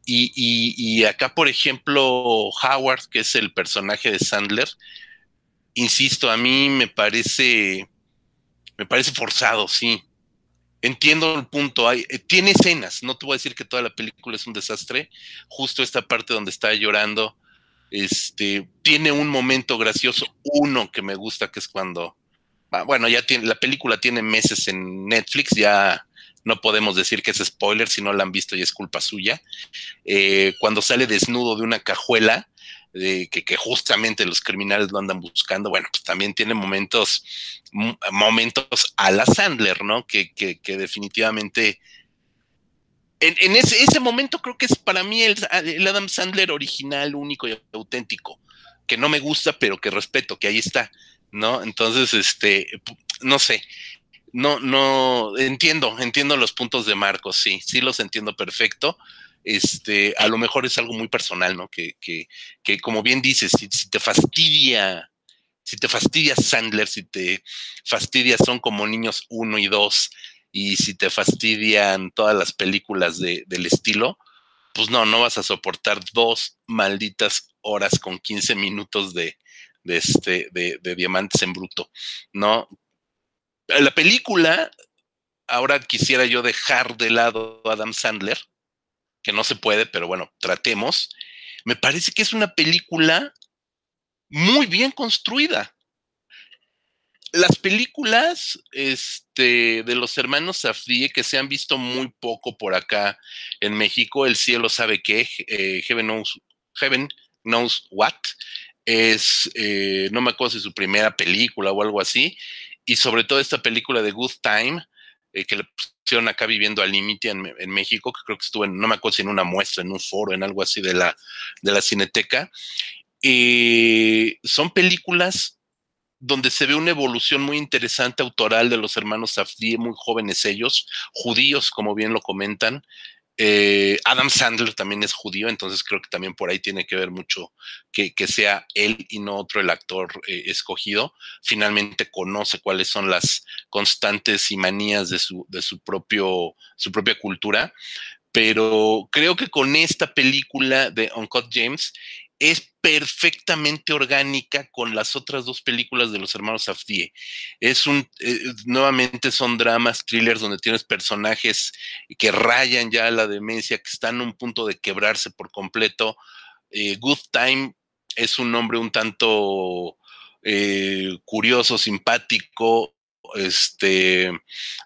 y, acá, por ejemplo, Howard, que es el personaje de Sandler, insisto, a mí me parece, me parece forzado, sí. Entiendo el punto. Hay, eh, tiene escenas, no te voy a decir que toda la película es un desastre. Justo esta parte donde está llorando, este, tiene un momento gracioso, uno que me gusta, que es cuando, ah, bueno, ya tiene, la película tiene meses en Netflix, ya no podemos decir que es spoiler, si no la han visto y es culpa suya. Eh, cuando sale desnudo de una cajuela, de que, justamente los criminales lo andan buscando, bueno, pues también tiene momentos, momentos a la Sandler, ¿no? Que, definitivamente... En, ese, momento creo que es para mí el, el Adam Sandler original, único y auténtico, que no me gusta, pero que respeto, que ahí está, ¿no? Entonces, este, no sé, no, no, entiendo, entiendo los puntos de Marcos, sí, sí los entiendo perfecto. Este, a lo mejor es algo muy personal, ¿no? Que, que, que como bien dices, si, te fastidia, si te fastidia Sandler, si te fastidia Son como niños uno y dos, y si te fastidian todas las películas de, del estilo, pues no, no vas a soportar dos malditas horas con 15 minutos de, de, este, de, de Diamantes en Bruto, ¿no? La película, ahora quisiera yo dejar de lado a Adam Sandler, que no se puede, pero bueno, tratemos. Me parece que es una película muy bien construida. Las películas este, de los hermanos Safdie que se han visto muy poco por acá en México, El cielo sabe qué, eh, Heaven, knows, Heaven Knows What, es, eh, no me acuerdo si su primera película o algo así, y sobre todo esta película de Good Time, eh, que le acá viviendo al límite en, México, que creo que estuvo en, no me acuerdo si en una muestra, en un foro, en algo así de la, de la Cineteca. Eh, son películas donde se ve una evolución muy interesante autoral de los hermanos Safdie, muy jóvenes ellos, judíos, como bien lo comentan, eh, Adam Sandler también es judío, entonces creo que también por ahí tiene que ver mucho que, sea él y no otro el actor eh, escogido. Finalmente conoce cuáles son las constantes y manías de su, de su, propio, su propia cultura. Pero creo que con esta película de Uncut James es perfectamente orgánica con las otras dos películas de los hermanos Safdie. Es un, eh, nuevamente son dramas, thrillers donde tienes personajes que rayan ya la demencia, que están a un punto de quebrarse por completo. Eh, Good Time es un nombre un tanto eh, curioso, simpático, este,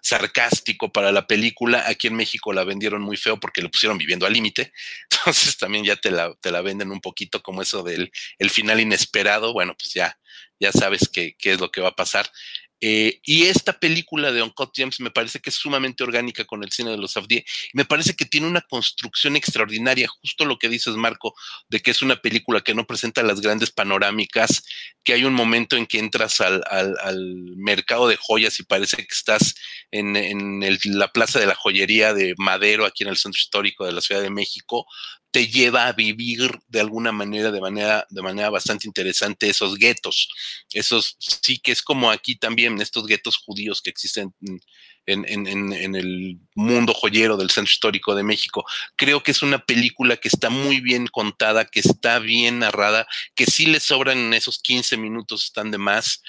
sarcástico para la película. Aquí en México la vendieron muy feo porque lo pusieron viviendo al límite. Entonces también ya te la, te la, venden un poquito como eso del el final inesperado. Bueno, pues ya, ya sabes qué, qué es lo que va a pasar. Eh, y esta película de Uncut James me parece que es sumamente orgánica con el cine de los Safdie. Me parece que tiene una construcción extraordinaria, justo lo que dices, Marco, de que es una película que no presenta las grandes panorámicas, que hay un momento en que entras al, mercado de joyas y parece que estás en, la plaza de la joyería de Madero, aquí en el centro histórico de la Ciudad de México, te lleva a vivir de alguna manera, de manera, de manera bastante interesante esos guetos. Esos sí que es como aquí también, estos guetos judíos que existen en, el mundo joyero del centro histórico de México. Creo que es una película que está muy bien contada, que está bien narrada, que sí le sobran en esos 15 minutos, están de más.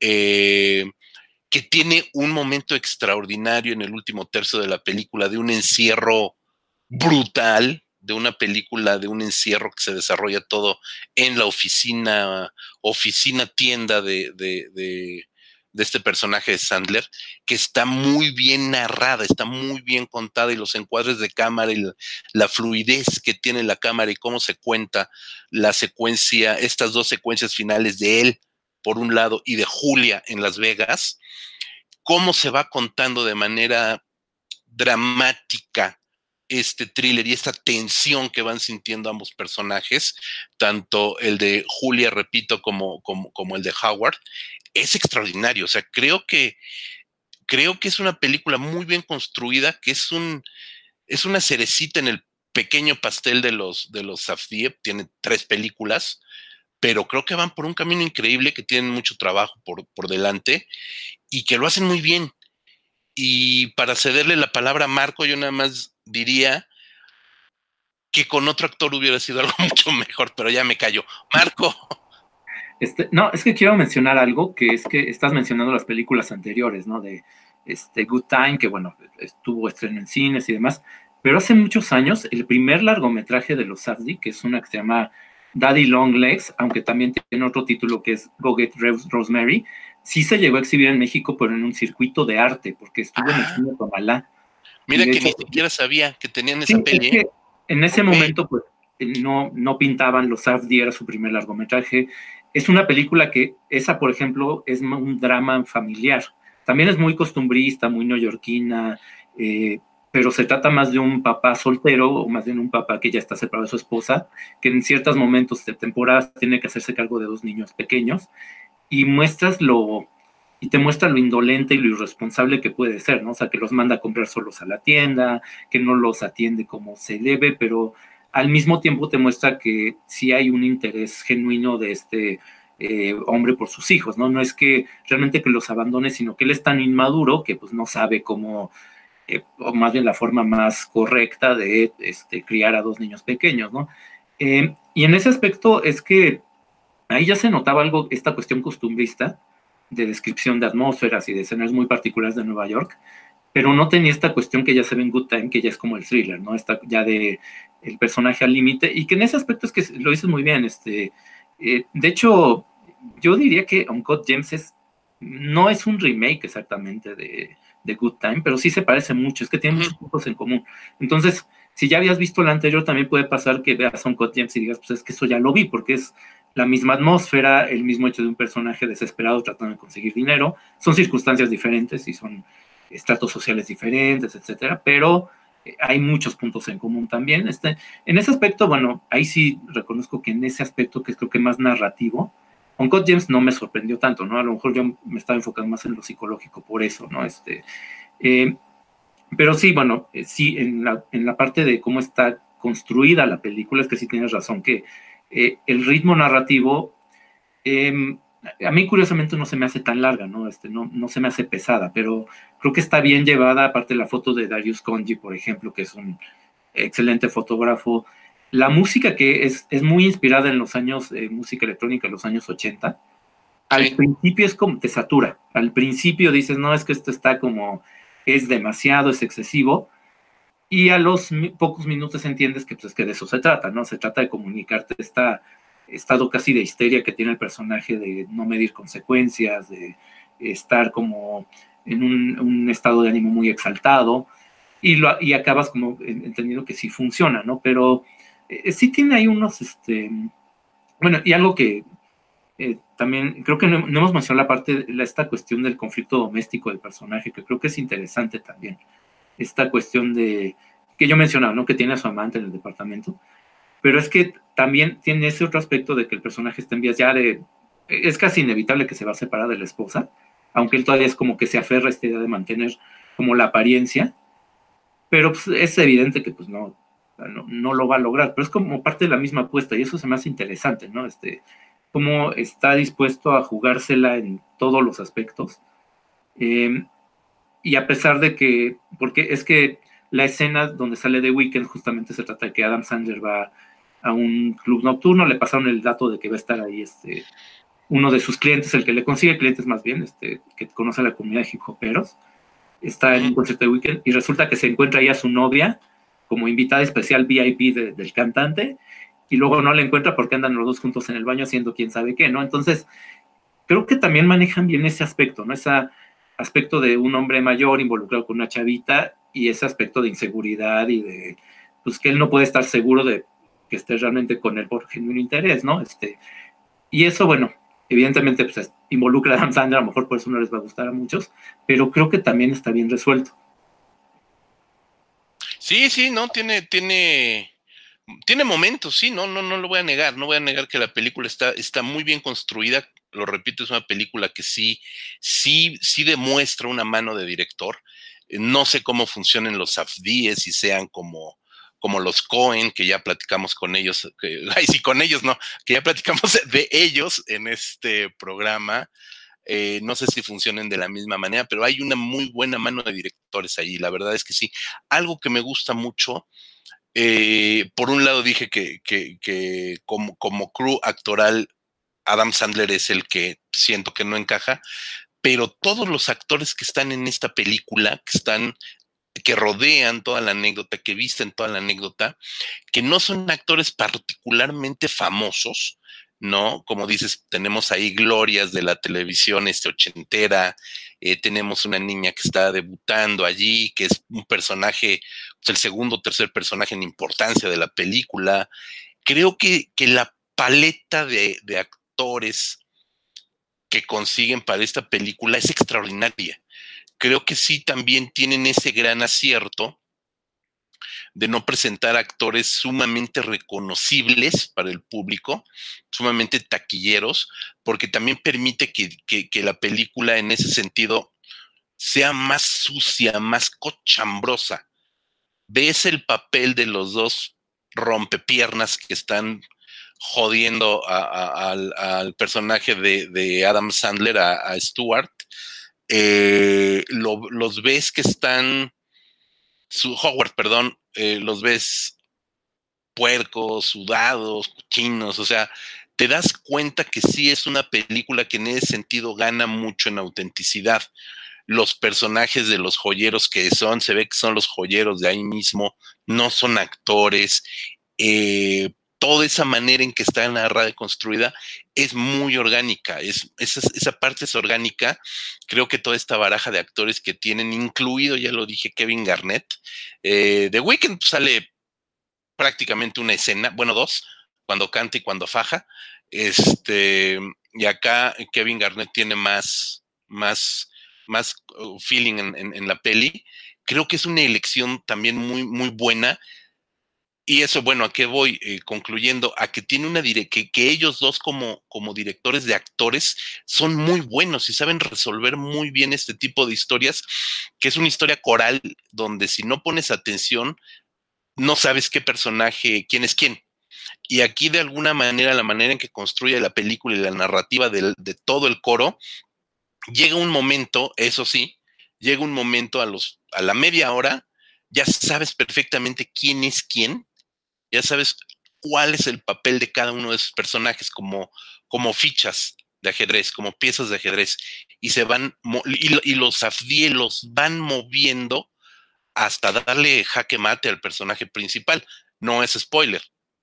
Eh, que tiene un momento extraordinario en el último tercio de la película, de un encierro brutal, de una película, de un encierro que se desarrolla todo en la oficina, oficina tienda de, de, de, este personaje de Sandler, que está muy bien narrada, está muy bien contada y los encuadres de cámara y la, fluidez que tiene la cámara y cómo se cuenta la secuencia, estas dos secuencias finales de él, por un lado, y de Julia en Las Vegas, cómo se va contando de manera dramática este thriller y esta tensión que van sintiendo ambos personajes, tanto el de Julia, repito, como, como, el de Howard, es extraordinario. O sea, creo que, creo que es una película muy bien construida, que es, un, es una cerecita en el pequeño pastel de los, de los Safdie, tiene tres películas, pero creo que van por un camino increíble, que tienen mucho trabajo por, por delante y que lo hacen muy bien. Y para cederle la palabra a Marco, yo nada más diría que con otro actor hubiera sido algo mucho mejor, pero ya me callo. Marco. Este, no, es que quiero mencionar algo, que es que estás mencionando las películas anteriores, ¿no? De este Good Time, que bueno, estuvo estreno en cines y demás, pero hace muchos años, el primer largometraje de los Safdie, que es una que se llama Daddy Long Legs, aunque también tiene otro título que es Go Get Rosemary, sí se llegó a exhibir en México, pero en un circuito de arte, porque estuvo en el ah. cine Tomalá. Mira que ni siquiera sabía que tenían esa peli. ¿eh? en ese momento, pues, no, no pintaban los Safdie, era su primer largometraje. Es una película que, esa, por ejemplo, es un drama familiar. También es muy costumbrista, muy neoyorquina, eh, pero se trata más de un papá soltero, o más bien un papá que ya está separado de su esposa, que en ciertos momentos de temporada tiene que hacerse cargo de dos niños pequeños, y muestras lo, y te muestra lo indolente y lo irresponsable que puede ser, ¿no? O sea, que los manda a comprar solos a la tienda, que no los atiende como se debe, pero al mismo tiempo te muestra que sí hay un interés genuino de este eh, hombre por sus hijos, ¿no? No es que realmente que los abandone, sino que él es tan inmaduro que pues no sabe cómo, eh, o más bien la forma más correcta de este, criar a dos niños pequeños, ¿no? Eh, y en ese aspecto es que ahí ya se notaba algo, esta cuestión costumbrista de descripción de atmósferas y de escenas muy particulares de Nueva York, pero no tenía esta cuestión que ya se ve en Good Time, que ya es como el thriller, ¿no? Está ya de el personaje al límite, y que en ese aspecto es que lo dices muy bien, este, eh, de hecho, yo diría que Uncut James es, no es un remake exactamente de, de Good Time, pero sí se parece mucho, es que tiene muchos puntos en común. Entonces, si ya habías visto la anterior, también puede pasar que veas Uncut James y digas, pues es que eso ya lo vi, porque es la misma atmósfera, el mismo hecho de un personaje desesperado tratando de conseguir dinero, son circunstancias diferentes y son estratos sociales diferentes, etcétera, pero eh, hay muchos puntos en común también. Este, en ese aspecto, bueno, ahí sí reconozco que en ese aspecto, que es creo que más narrativo, Uncut James no me sorprendió tanto, ¿no? A lo mejor yo me estaba enfocando más en lo psicológico por eso, ¿no? Este, eh, pero sí, bueno, eh, sí, en la, en la parte de cómo está construida la película, es que sí tienes razón, que el ritmo narrativo em, a mí curiosamente no se me hace tan larga, ¿no? Este, no, no se me hace pesada, pero creo que está bien llevada, aparte de la foto de Darius Conji, por ejemplo, que es un excelente fotógrafo. La música que es, es muy inspirada en los años, eh, música electrónica, los años 80, al principio es como, te satura. Al principio dices, no, es que esto está como, es demasiado, es excesivo. Y a los pocos minutos entiendes que, pues, es que de eso se trata, ¿no? Se trata de comunicarte esta estado casi de histeria que tiene el personaje de no medir consecuencias, de estar como en un, estado de ánimo muy exaltado, y, lo, y acabas como entendiendo que sí funciona, ¿no? Pero eh, sí tiene ahí unos, este, bueno, y algo que eh, también creo que no, hemos mencionado la parte, de esta cuestión del conflicto doméstico del personaje, que creo que es interesante también, esta cuestión de, que yo mencionaba, ¿no? Que tiene a su amante en el departamento, pero es que también tiene ese otro aspecto de que el personaje está en vías ya de, es casi inevitable que se va a separar de la esposa, aunque él todavía es como que se aferra a esta idea de mantener como la apariencia, pero pues, es evidente que pues no, no, lo va a lograr, pero es como parte de la misma apuesta y eso se me hace interesante, ¿no? Este, cómo está dispuesto a jugársela en todos los aspectos. Em, y a pesar de que, porque es que la escena donde sale de Weekend justamente se trata de que Adam Sandler va a un club nocturno, le pasaron el dato de que va a estar ahí este, uno de sus clientes, el que le consigue clientes más bien, este, que conoce a la comunidad de hip hoperos, está en un concierto de weekend y resulta que se encuentra ahí a su novia como invitada especial VIP del cantante y luego no la encuentra porque andan los dos juntos en el baño haciendo quién sabe qué, ¿no? Entonces, creo que también manejan bien ese aspecto, ¿no? Ese aspecto de un hombre mayor involucrado con una chavita y ese aspecto de inseguridad y de, pues que él no puede estar seguro de que esté realmente con él por genuino interés, ¿no? Este, y eso, bueno, evidentemente pues, involucra a Adam Sandler, a lo mejor por eso no les va a gustar a muchos, pero creo que también está bien resuelto. Sí, sí, no, tiene, tiene, tiene momentos, sí, no, no, no lo voy a negar, no voy a negar que la película está, está muy bien construida, lo repito, es una película que sí, sí, sí demuestra una mano de director. No sé cómo funcionen los AFDIES y sean como, como los Cohen, que ya platicamos con ellos, que, ay, sí, con ellos no, que ya platicamos de ellos en este programa. Eh, no sé si funcionen de la misma manera, pero hay una muy buena mano de directores ahí, la verdad es que sí. Algo que me gusta mucho, eh, por un lado dije que, que, como, como crew actoral, Adam Sandler es el que siento que no encaja, pero todos los actores que están en esta película, que están que rodean toda la anécdota, que visten toda la anécdota, que no son actores particularmente famosos, ¿no? Como dices, tenemos ahí glorias de la televisión este ochentera, eh, tenemos una niña que está debutando allí, que es un personaje, pues, el segundo o tercer personaje en importancia de la película. Creo que, que la paleta de, de actores que consiguen para esta película es extraordinaria creo que sí también tienen ese gran acierto de no presentar actores sumamente reconocibles para el público, sumamente taquilleros, porque también permite que, la película en ese sentido sea más sucia, más cochambrosa. Ves el papel de los dos rompepiernas que están jodiendo al, personaje de, Adam Sandler, a, a Stewart, eh, los ves que están, su Howard, perdón, eh, los ves puercos, sudados, cochinos, o sea, te das cuenta que sí es una película que en ese sentido gana mucho en autenticidad. Los personajes de los joyeros que son, se ve que son los joyeros de ahí mismo, no son actores. Eh, toda esa manera en que está narrada y construida es muy orgánica, es, esa, parte es orgánica. Creo que toda esta baraja de actores que tienen, incluido, ya lo dije, Kevin Garnett, eh, The Weeknd sale prácticamente una escena, bueno, dos, cuando canta y cuando faja. Este, y acá Kevin Garnett tiene más, más, más uh, feeling en, la peli. Creo que es una elección también muy, muy buena. Y eso, bueno, ¿a qué voy? Eh, concluyendo, a que tiene una que, que ellos dos como, como directores de actores son muy buenos y saben resolver muy bien este tipo de historias, que es una historia coral donde si no pones atención, no sabes qué personaje, quién es quién. Y aquí de alguna manera, la manera en que construye la película y la narrativa de, todo el coro, llega un momento, eso sí, llega un momento a, los, a la media hora, ya sabes perfectamente quién es quién, ya sabes cuál es el papel de cada uno de esos personajes como, como fichas de ajedrez, como piezas de ajedrez, y se van, y, y los afdielos van moviendo hasta darle jaque mate al personaje principal. No es spoiler,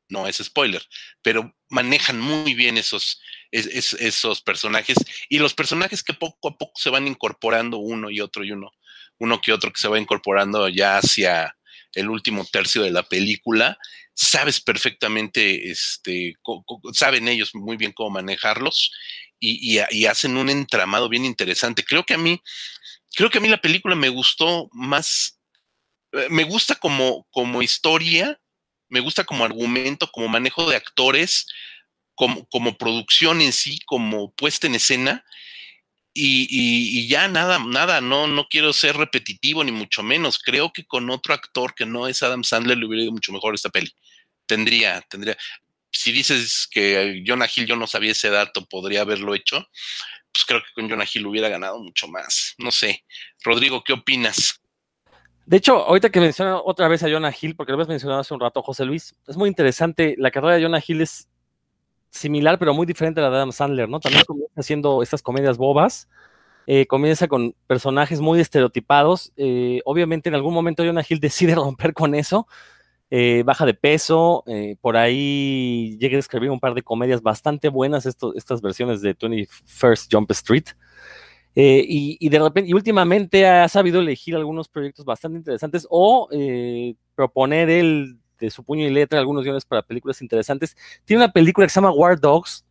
no es spoiler, pero manejan muy bien esos, esos personajes y los personajes que poco a poco se van incorporando uno y otro y uno, uno que otro que se va incorporando ya hacia el último tercio de la película, sabes perfectamente, este, saben ellos muy bien cómo manejarlos y, hacen un entramado bien interesante. Creo que a mí, creo que a mí la película me gustó más, eh, me gusta como, como historia, me gusta como argumento, como manejo de actores, como, como producción en sí, como puesta en escena. Y, ya nada, nada, no, no quiero ser repetitivo ni mucho menos. Creo que con otro actor que no es Adam Sandler le hubiera ido mucho mejor esta peli. Tendría, tendría. Si dices que Jonah Hill yo no sabía ese dato, podría haberlo hecho, pues creo que con Jonah Hill hubiera ganado mucho más. No sé. Rodrigo, ¿qué opinas? De hecho, ahorita que menciona otra vez a Jonah Hill, porque lo habías mencionado hace un rato, José Luis, es muy interesante. La carrera de Jonah Hill es similar, pero muy diferente a la de Adam Sandler, ¿no? También comienza haciendo estas comedias bobas, eh, comienza con personajes muy estereotipados. Eh, obviamente, en algún momento Jonah Hill decide romper con eso, eh, baja de peso, por ahí llega a escribir un par de comedias bastante buenas, estas versiones de 21st Jump Street. Y, de repente, y últimamente ha sabido elegir algunos proyectos bastante interesantes o proponer él de su puño y letra algunos guiones para películas interesantes. Tiene una película que se llama War Dogs,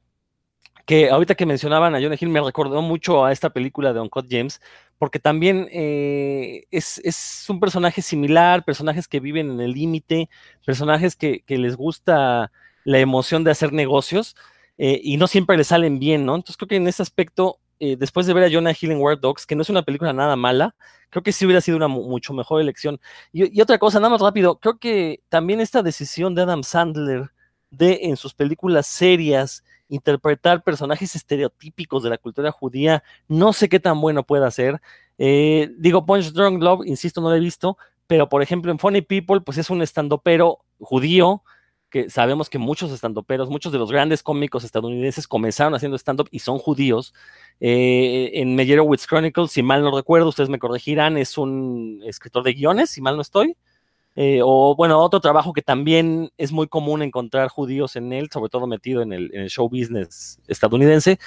que ahorita que mencionaban a Jonah Hill me recordó mucho a esta película de Uncut James, porque también eh, es, es, un personaje similar, personajes que viven en el límite, personajes que, que, les gusta la emoción de hacer negocios y no siempre les salen bien, ¿no? Entonces creo que en ese aspecto eh, después de ver a Jonah Hill en War Dogs, que no es una película nada mala, creo que sí hubiera sido una mucho mejor elección. Y, otra cosa, nada más rápido, creo que también esta decisión de Adam Sandler de en sus películas serias interpretar personajes estereotípicos de la cultura judía, no sé qué tan bueno pueda ser. Eh, digo, Punch Drunk Love, insisto, no lo he visto, pero por ejemplo en Funny People, pues es un estandopero judío, que sabemos que muchos estandoperos, muchos de los grandes cómicos estadounidenses comenzaron haciendo stand-up y son judíos. Eh, en Meyerowitz Chronicles, si mal no recuerdo, ustedes me corregirán, es un escritor de guiones, si mal no estoy. Eh, o bueno, otro trabajo que también es muy común encontrar judíos en él, sobre todo metido en el, en el show business estadounidense.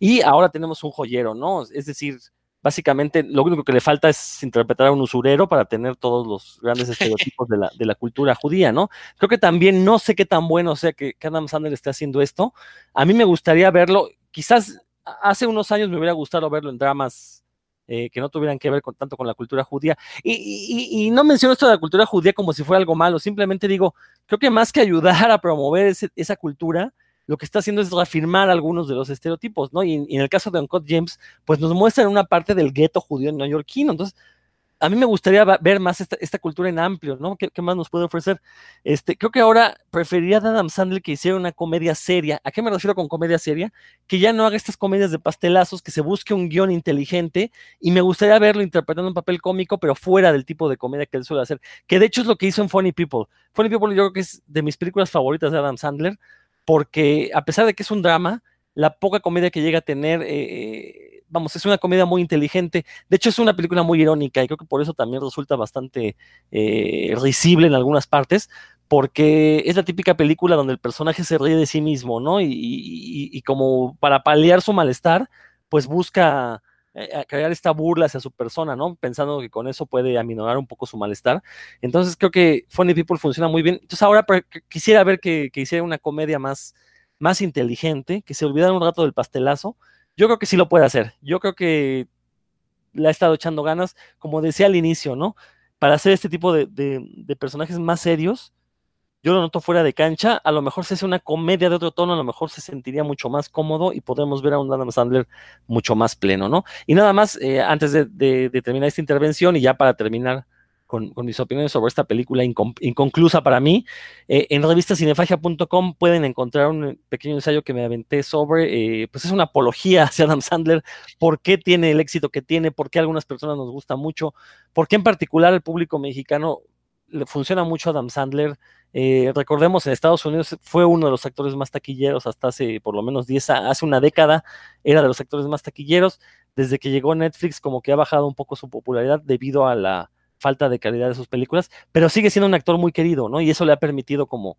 Y ahora tenemos un joyero, ¿no? Es decir, básicamente lo único que le falta es interpretar a un usurero para tener todos los grandes estereotipos de la, de la cultura judía, ¿no? Creo que también no sé qué tan bueno sea que, Adam Sandler esté haciendo esto. A mí me gustaría verlo, quizás hace unos años me hubiera gustado verlo en dramas eh, que no tuvieran que ver con, tanto con la cultura judía. Y, no menciono esto de la cultura judía como si fuera algo malo, simplemente digo, creo que más que ayudar a promover esa cultura, lo que está haciendo es reafirmar algunos de los estereotipos, ¿no? Y, en el caso de Uncut James, pues nos muestran una parte del gueto judío neoyorquino. Entonces, a mí me gustaría ver más esta, cultura en amplio, ¿no? ¿Qué, más nos puede ofrecer? Este, creo que ahora preferiría a Adam Sandler que hiciera una comedia seria. ¿A qué me refiero con comedia seria? Que ya no haga estas comedias de pastelazos, que se busque un guion inteligente y me gustaría verlo interpretando un papel cómico, pero fuera del tipo de comedia que él suele hacer. Que de hecho es lo que hizo en Funny People. Funny People yo creo que es de mis películas favoritas de Adam Sandler porque a pesar de que es un drama, la poca comedia que llega a tener, eh, vamos, es una comedia muy inteligente. De hecho, es una película muy irónica y creo que por eso también resulta bastante eh, risible en algunas partes, porque es la típica película donde el personaje se ríe de sí mismo, ¿no? Y, como para paliar su malestar, pues busca eh, crear esta burla hacia su persona, ¿no? Pensando que con eso puede aminorar un poco su malestar. Entonces creo que Funny People funciona muy bien. Entonces ahora quisiera ver que, hiciera una comedia más, más inteligente, que se olvidara un rato del pastelazo. Yo creo que sí lo puede hacer. Yo creo que le ha estado echando ganas, como decía al inicio, ¿no? Para hacer este tipo de, de personajes más serios, yo lo noto fuera de cancha, a lo mejor se hace una comedia de otro tono, a lo mejor se sentiría mucho más cómodo y podremos ver a un Adam Sandler mucho más pleno, ¿no? Y nada más, eh, antes de, terminar esta intervención y ya para terminar con, mis opiniones sobre esta película inconclusa para mí, eh, en revistacinefagia.com pueden encontrar un pequeño ensayo que me aventé sobre, eh, pues es una apología hacia Adam Sandler, por qué tiene el éxito que tiene, por qué a algunas personas nos gusta mucho, por qué en particular el público mexicano le funciona mucho Adam Sandler, eh, recordemos, en Estados Unidos fue uno de los actores más taquilleros hasta hace por lo menos 10 hace una década, era de los actores más taquilleros. Desde que llegó Netflix, como que ha bajado un poco su popularidad debido a la falta de calidad de sus películas, pero sigue siendo un actor muy querido, ¿no? Y eso le ha permitido como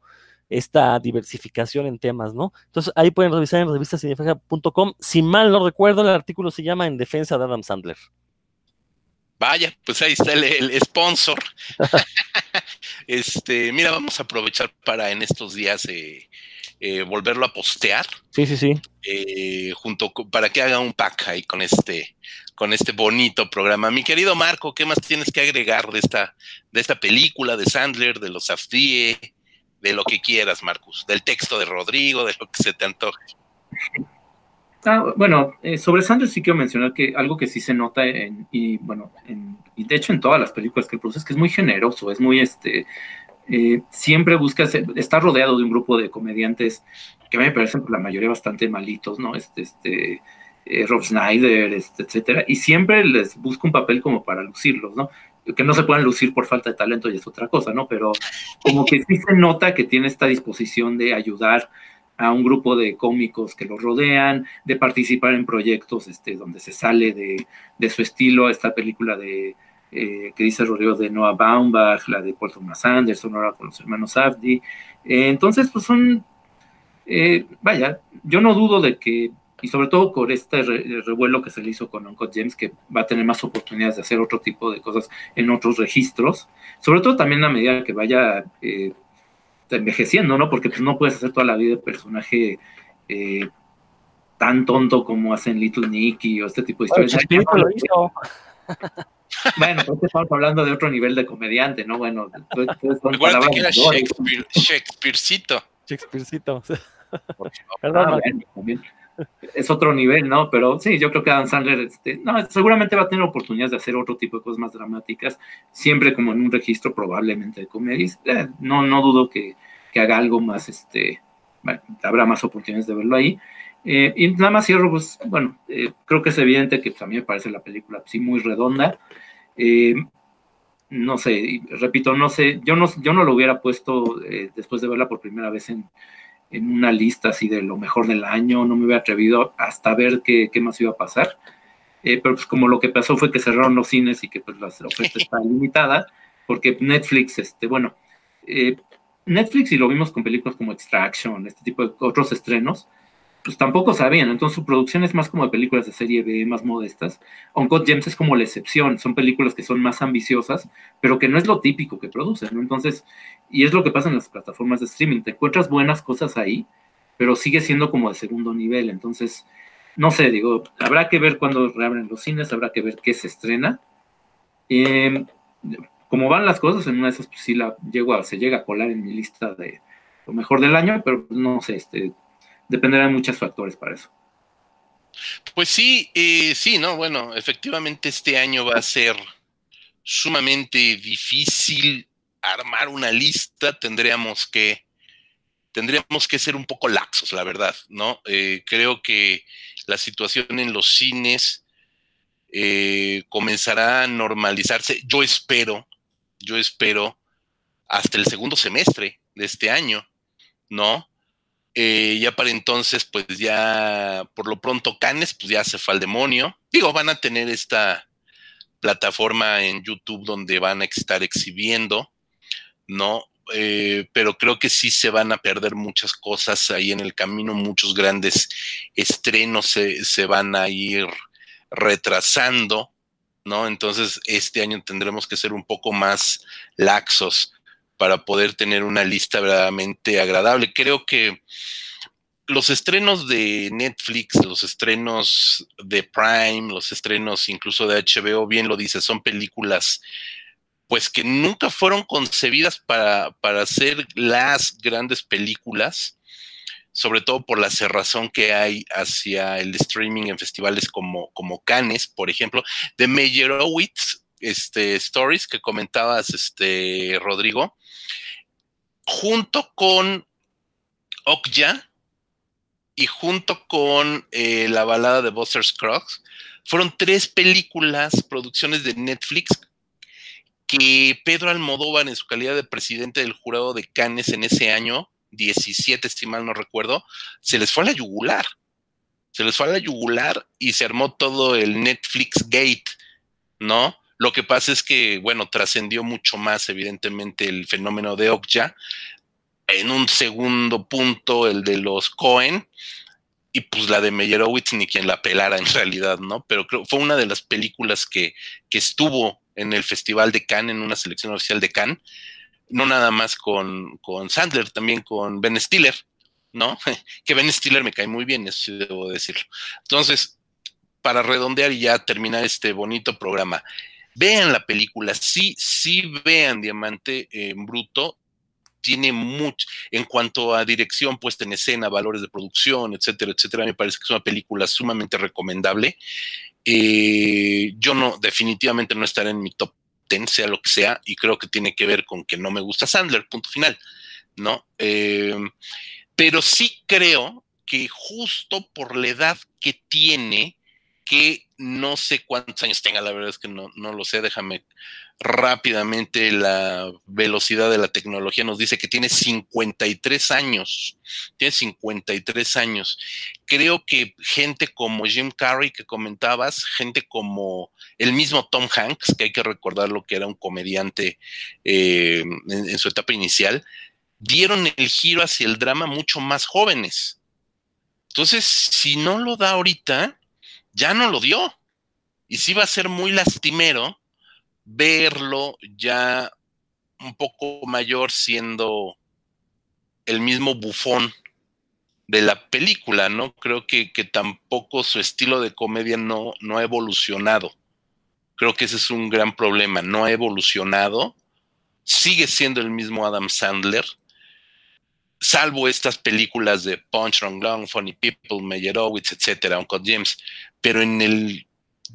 esta diversificación en temas, ¿no? Entonces ahí pueden revisar en revistasinefraga.com. Si mal no recuerdo, el artículo se llama En defensa de Adam Sandler. Vaya, pues ahí está el sponsor. Este, mira, vamos a aprovechar para en estos días eh, eh, volverlo a postear. Sí, sí, sí. Eh, junto para que haga un pack ahí con este, con este bonito programa. Mi querido Marco, ¿qué más tienes que agregar de esta, de esta película de Sandler, de los Aftie, de lo que quieras, Marcus, del texto de Rodrigo, de lo que se te antoje? Ah, bueno, sobre Sandler sí quiero mencionar que algo que sí se nota en, y bueno, en y de hecho en todas las películas que produce, es que es muy generoso, es muy, este, eh, siempre busca, está rodeado de un grupo de comediantes que a mí me parecen por la mayoría bastante malitos, ¿no? Este, este, eh, Rob Snyder, este, etcétera, y siempre les busca un papel como para lucirlos, ¿no? Que no se puedan lucir por falta de talento y es otra cosa, ¿no? Pero como que sí se nota que tiene esta disposición de ayudar a un grupo de cómicos que lo rodean, de participar en proyectos este, donde se sale de, de su estilo, esta película de eh, que dice Rodrigo de Noah Baumbach, la de Thomas Anderson, ahora con los hermanos Abdi. Eh, entonces, pues son, eh, vaya, yo no dudo de que, y sobre todo con este revuelo que se le hizo con Uncle James, que va a tener más oportunidades de hacer otro tipo de cosas en otros registros, sobre todo también a medida que vaya envejeciendo, ¿no? Porque pues no puedes hacer toda la vida de personaje tan tonto como hacen Little Nicky o este tipo de historias. Bueno, pues estamos hablando de otro nivel de comediante, ¿no? Bueno, Recuerda que era Shakespeare, Shakespearecito. Shakespearecito. Ah, es otro nivel, ¿no? Pero sí, yo creo que Adam Sandler, este, no, seguramente va a tener oportunidades de hacer otro tipo de cosas más dramáticas, siempre como en un registro probablemente de comedias. Eh, no, no dudo que, que, haga algo más, este, bueno, habrá más oportunidades de verlo ahí. Eh, y nada más cierro, pues, bueno, eh, creo que es evidente que pues, a mí me parece la película sí muy redonda. No sé, repito, no sé, yo no, yo no lo hubiera puesto después de verla por primera vez en, en, una lista así de lo mejor del año, no me hubiera atrevido hasta ver qué, qué más iba a pasar. pero pues como lo que pasó fue que cerraron los cines y que pues la oferta está limitada, porque Netflix, este, bueno, Netflix y lo vimos con películas como Extraction, este tipo de otros estrenos, pues tampoco sabían. Entonces su producción es más como de películas de serie B, más modestas. Uncut James es como la excepción. Son películas que son más ambiciosas, pero que no es lo típico que producen, ¿no? Entonces, y es lo que pasa en las plataformas de streaming. Te encuentras buenas cosas ahí, pero sigue siendo como de segundo nivel. Entonces, no sé, digo, habrá que ver cuando reabren los cines, habrá que ver qué se estrena. Em, como van las cosas, en una de esas, pues sí la llego a, se llega a colar en mi lista de lo mejor del año, pero no sé, este dependerán muchos factores para eso. Pues sí, eh, sí, no, bueno, efectivamente este año va a ser sumamente difícil armar una lista, tendríamos que, tendríamos que ser un poco laxos, la verdad, ¿no? Eh, creo que la situación en los cines eh, comenzará a normalizarse, yo espero, yo espero, hasta el segundo semestre de este año, ¿no? Eh, ya para entonces, pues ya por lo pronto Canes, pues ya se fue al demonio. Digo, van a tener esta plataforma en YouTube donde van a estar exhibiendo, ¿no? Eh, pero creo que sí se van a perder muchas cosas ahí en el camino, muchos grandes estrenos se, se van a ir retrasando, ¿no? Entonces, este año tendremos que ser un poco más laxos para poder tener una lista verdaderamente agradable. Creo que los estrenos de Netflix, los estrenos de Prime, los estrenos incluso de HBO, bien lo dice, son películas pues que nunca fueron concebidas para, para ser las grandes películas, sobre todo por la cerrazón que hay hacia el streaming en festivales como, como Cannes, por ejemplo, de Meyerowitz, este, Stories que comentabas, este, Rodrigo, junto con Okja y junto con eh, la balada de Buster Scruggs, fueron tres películas, producciones de Netflix, que Pedro Almodóvar, en su calidad de presidente del jurado de Cannes en ese año, 17, si mal no recuerdo, se les fue a la yugular. Se les fue a la yugular y se armó todo el Netflix Gate, ¿no? Lo que pasa es que, bueno, trascendió mucho más, evidentemente, el fenómeno de Okja. En un segundo punto, el de los Cohen, y pues la de Meyerowitz ni quien la pelara en realidad, ¿no? Pero creo fue una de las películas que, que estuvo en el Festival de Cannes, en una selección oficial de Cannes, no nada más con, con Sandler, también con Ben Stiller, ¿no? que Ben Stiller me cae muy bien, eso debo decirlo. Entonces, para redondear y ya terminar este bonito programa, vean la película, sí, sí vean Diamante en Bruto, tiene mucho, en cuanto a dirección puesta en escena, valores de producción, etcétera, etcétera, me parece que es una película sumamente recomendable. Eh, yo no, definitivamente no estaré en mi top 10, sea lo que sea, y creo que tiene que ver con que no me gusta Sandler, punto final, ¿no? Eh, pero sí creo que justo por la edad que tiene, que no sé cuántos años tenga, la verdad es que no, no lo sé, déjame rápidamente la velocidad de la tecnología nos dice que tiene 53 años, tiene 53 años. Creo que gente como Jim Carrey que comentabas, gente como el mismo Tom Hanks, que hay que recordar lo que era un comediante eh, en su etapa inicial, dieron el giro hacia el drama mucho más jóvenes. Entonces, si no lo da ahorita, ya no lo dio. Y sí va a ser muy lastimero verlo ya un poco mayor siendo el mismo bufón de la película, ¿no? Creo que, tampoco su estilo de comedia no, no ha evolucionado. Creo que ese es un gran problema, no ha evolucionado. Sigue siendo el mismo Adam Sandler, salvo estas películas de Punch, Wrong Long, Funny People, Meyerowitz, etcétera, Uncle James. Pero en el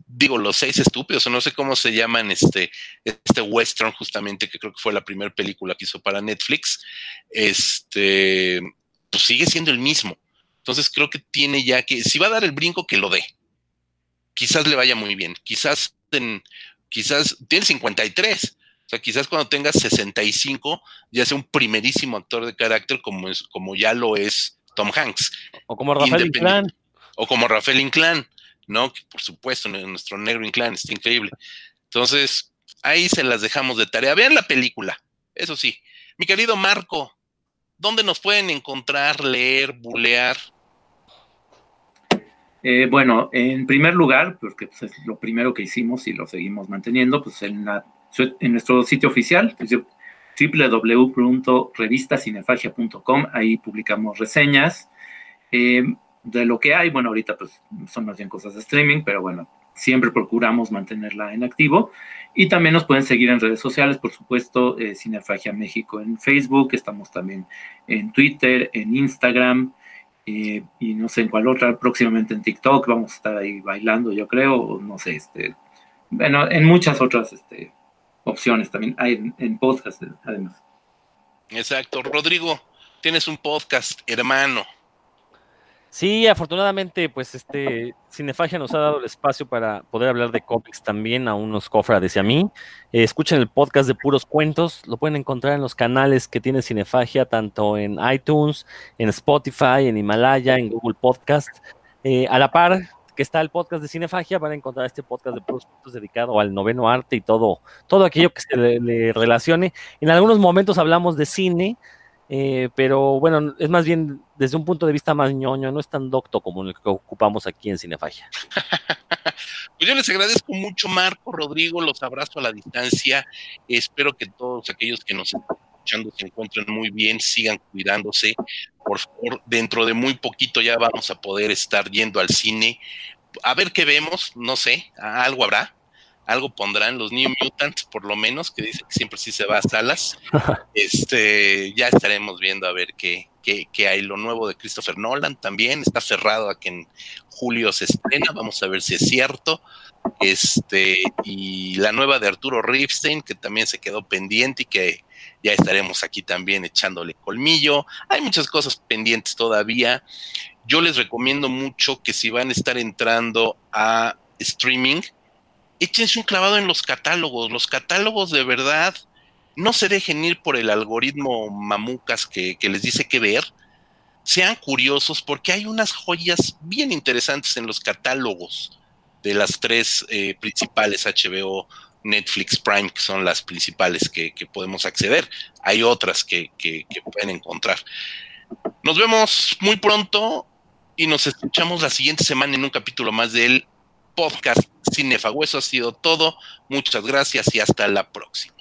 digo, los seis estúpidos, o no sé cómo se llaman este, este western, justamente, que creo que fue la primera película que hizo para Netflix, este, pues sigue siendo el mismo. Entonces creo que tiene ya que, si va a dar el brinco, que lo dé. Quizás le vaya muy bien. Quizás, quizás, tiene 53. O sea, quizás cuando tenga 65 ya sea un primerísimo actor de carácter como, es, como ya lo es Tom Hanks. O como Rafael Inclán. O como Rafael Inclán. ¿no? Que por supuesto, nuestro negro inclán está increíble. Entonces, ahí se las dejamos de tarea. Vean la película, eso sí. Mi querido Marco, ¿dónde nos pueden encontrar, leer, bulear? Eh, bueno, en primer lugar, porque pues, es lo primero que hicimos y lo seguimos manteniendo, pues en, en nuestro sitio oficial, www.revistacinefagia.com, ahí publicamos reseñas. Eh, de lo que hay. Bueno, ahorita pues son más bien cosas de streaming, pero bueno, siempre procuramos mantenerla en activo. Y también nos pueden seguir en redes sociales, por supuesto, eh, Cinefagia México en Facebook, estamos también en Twitter, en Instagram, eh, y no sé en cuál otra, próximamente en TikTok, vamos a estar ahí bailando, yo creo, no sé, este, bueno, en muchas otras este, opciones también, hay en, en podcast además. Exacto, Rodrigo, tienes un podcast, hermano. Sí, afortunadamente, pues este Cinefagia nos ha dado el espacio para poder hablar de cómics también a unos cofrades y a mí. Eh, escuchen el podcast de Puros Cuentos, lo pueden encontrar en los canales que tiene Cinefagia, tanto en iTunes, en Spotify, en Himalaya, en Google Podcast. Eh, a la par que está el podcast de Cinefagia, van a encontrar este podcast de Puros dedicado al noveno arte y todo, todo aquello que se le relacione. En algunos momentos hablamos de cine, eh, pero bueno, es más bien desde un punto de vista más ñoño, no es tan docto como el que ocupamos aquí en Cinefagia. pues yo les agradezco mucho, Marco, Rodrigo, los abrazo a la distancia. Espero que todos aquellos que nos se encuentren muy bien, sigan cuidándose. Por favor, dentro de muy poquito ya vamos a poder estar yendo al cine. A ver qué vemos, no sé, algo habrá algo pondrán los New Mutants, por lo menos, que dice que siempre sí se va a salas. este, ya estaremos viendo a ver qué, qué, hay. Lo nuevo de Christopher Nolan también está cerrado a que en julio se estrena. Vamos a ver si es cierto. Este, y la nueva de Arturo Ripstein, que también se quedó pendiente y que ya estaremos aquí también echándole colmillo. Hay muchas cosas pendientes todavía. Yo les recomiendo mucho que si van a estar entrando a streaming, échense un clavado en los catálogos. Los catálogos de verdad no se dejen ir por el algoritmo mamucas que, les dice qué ver. Sean curiosos porque hay unas joyas bien interesantes en los catálogos de las tres eh, principales HBO, Netflix, Prime, que son las principales que, podemos acceder. Hay otras que, que pueden encontrar. Nos vemos muy pronto y nos escuchamos la siguiente semana en un capítulo más del podcast Cinefago. Eso ha sido todo. Muchas gracias y hasta la próxima.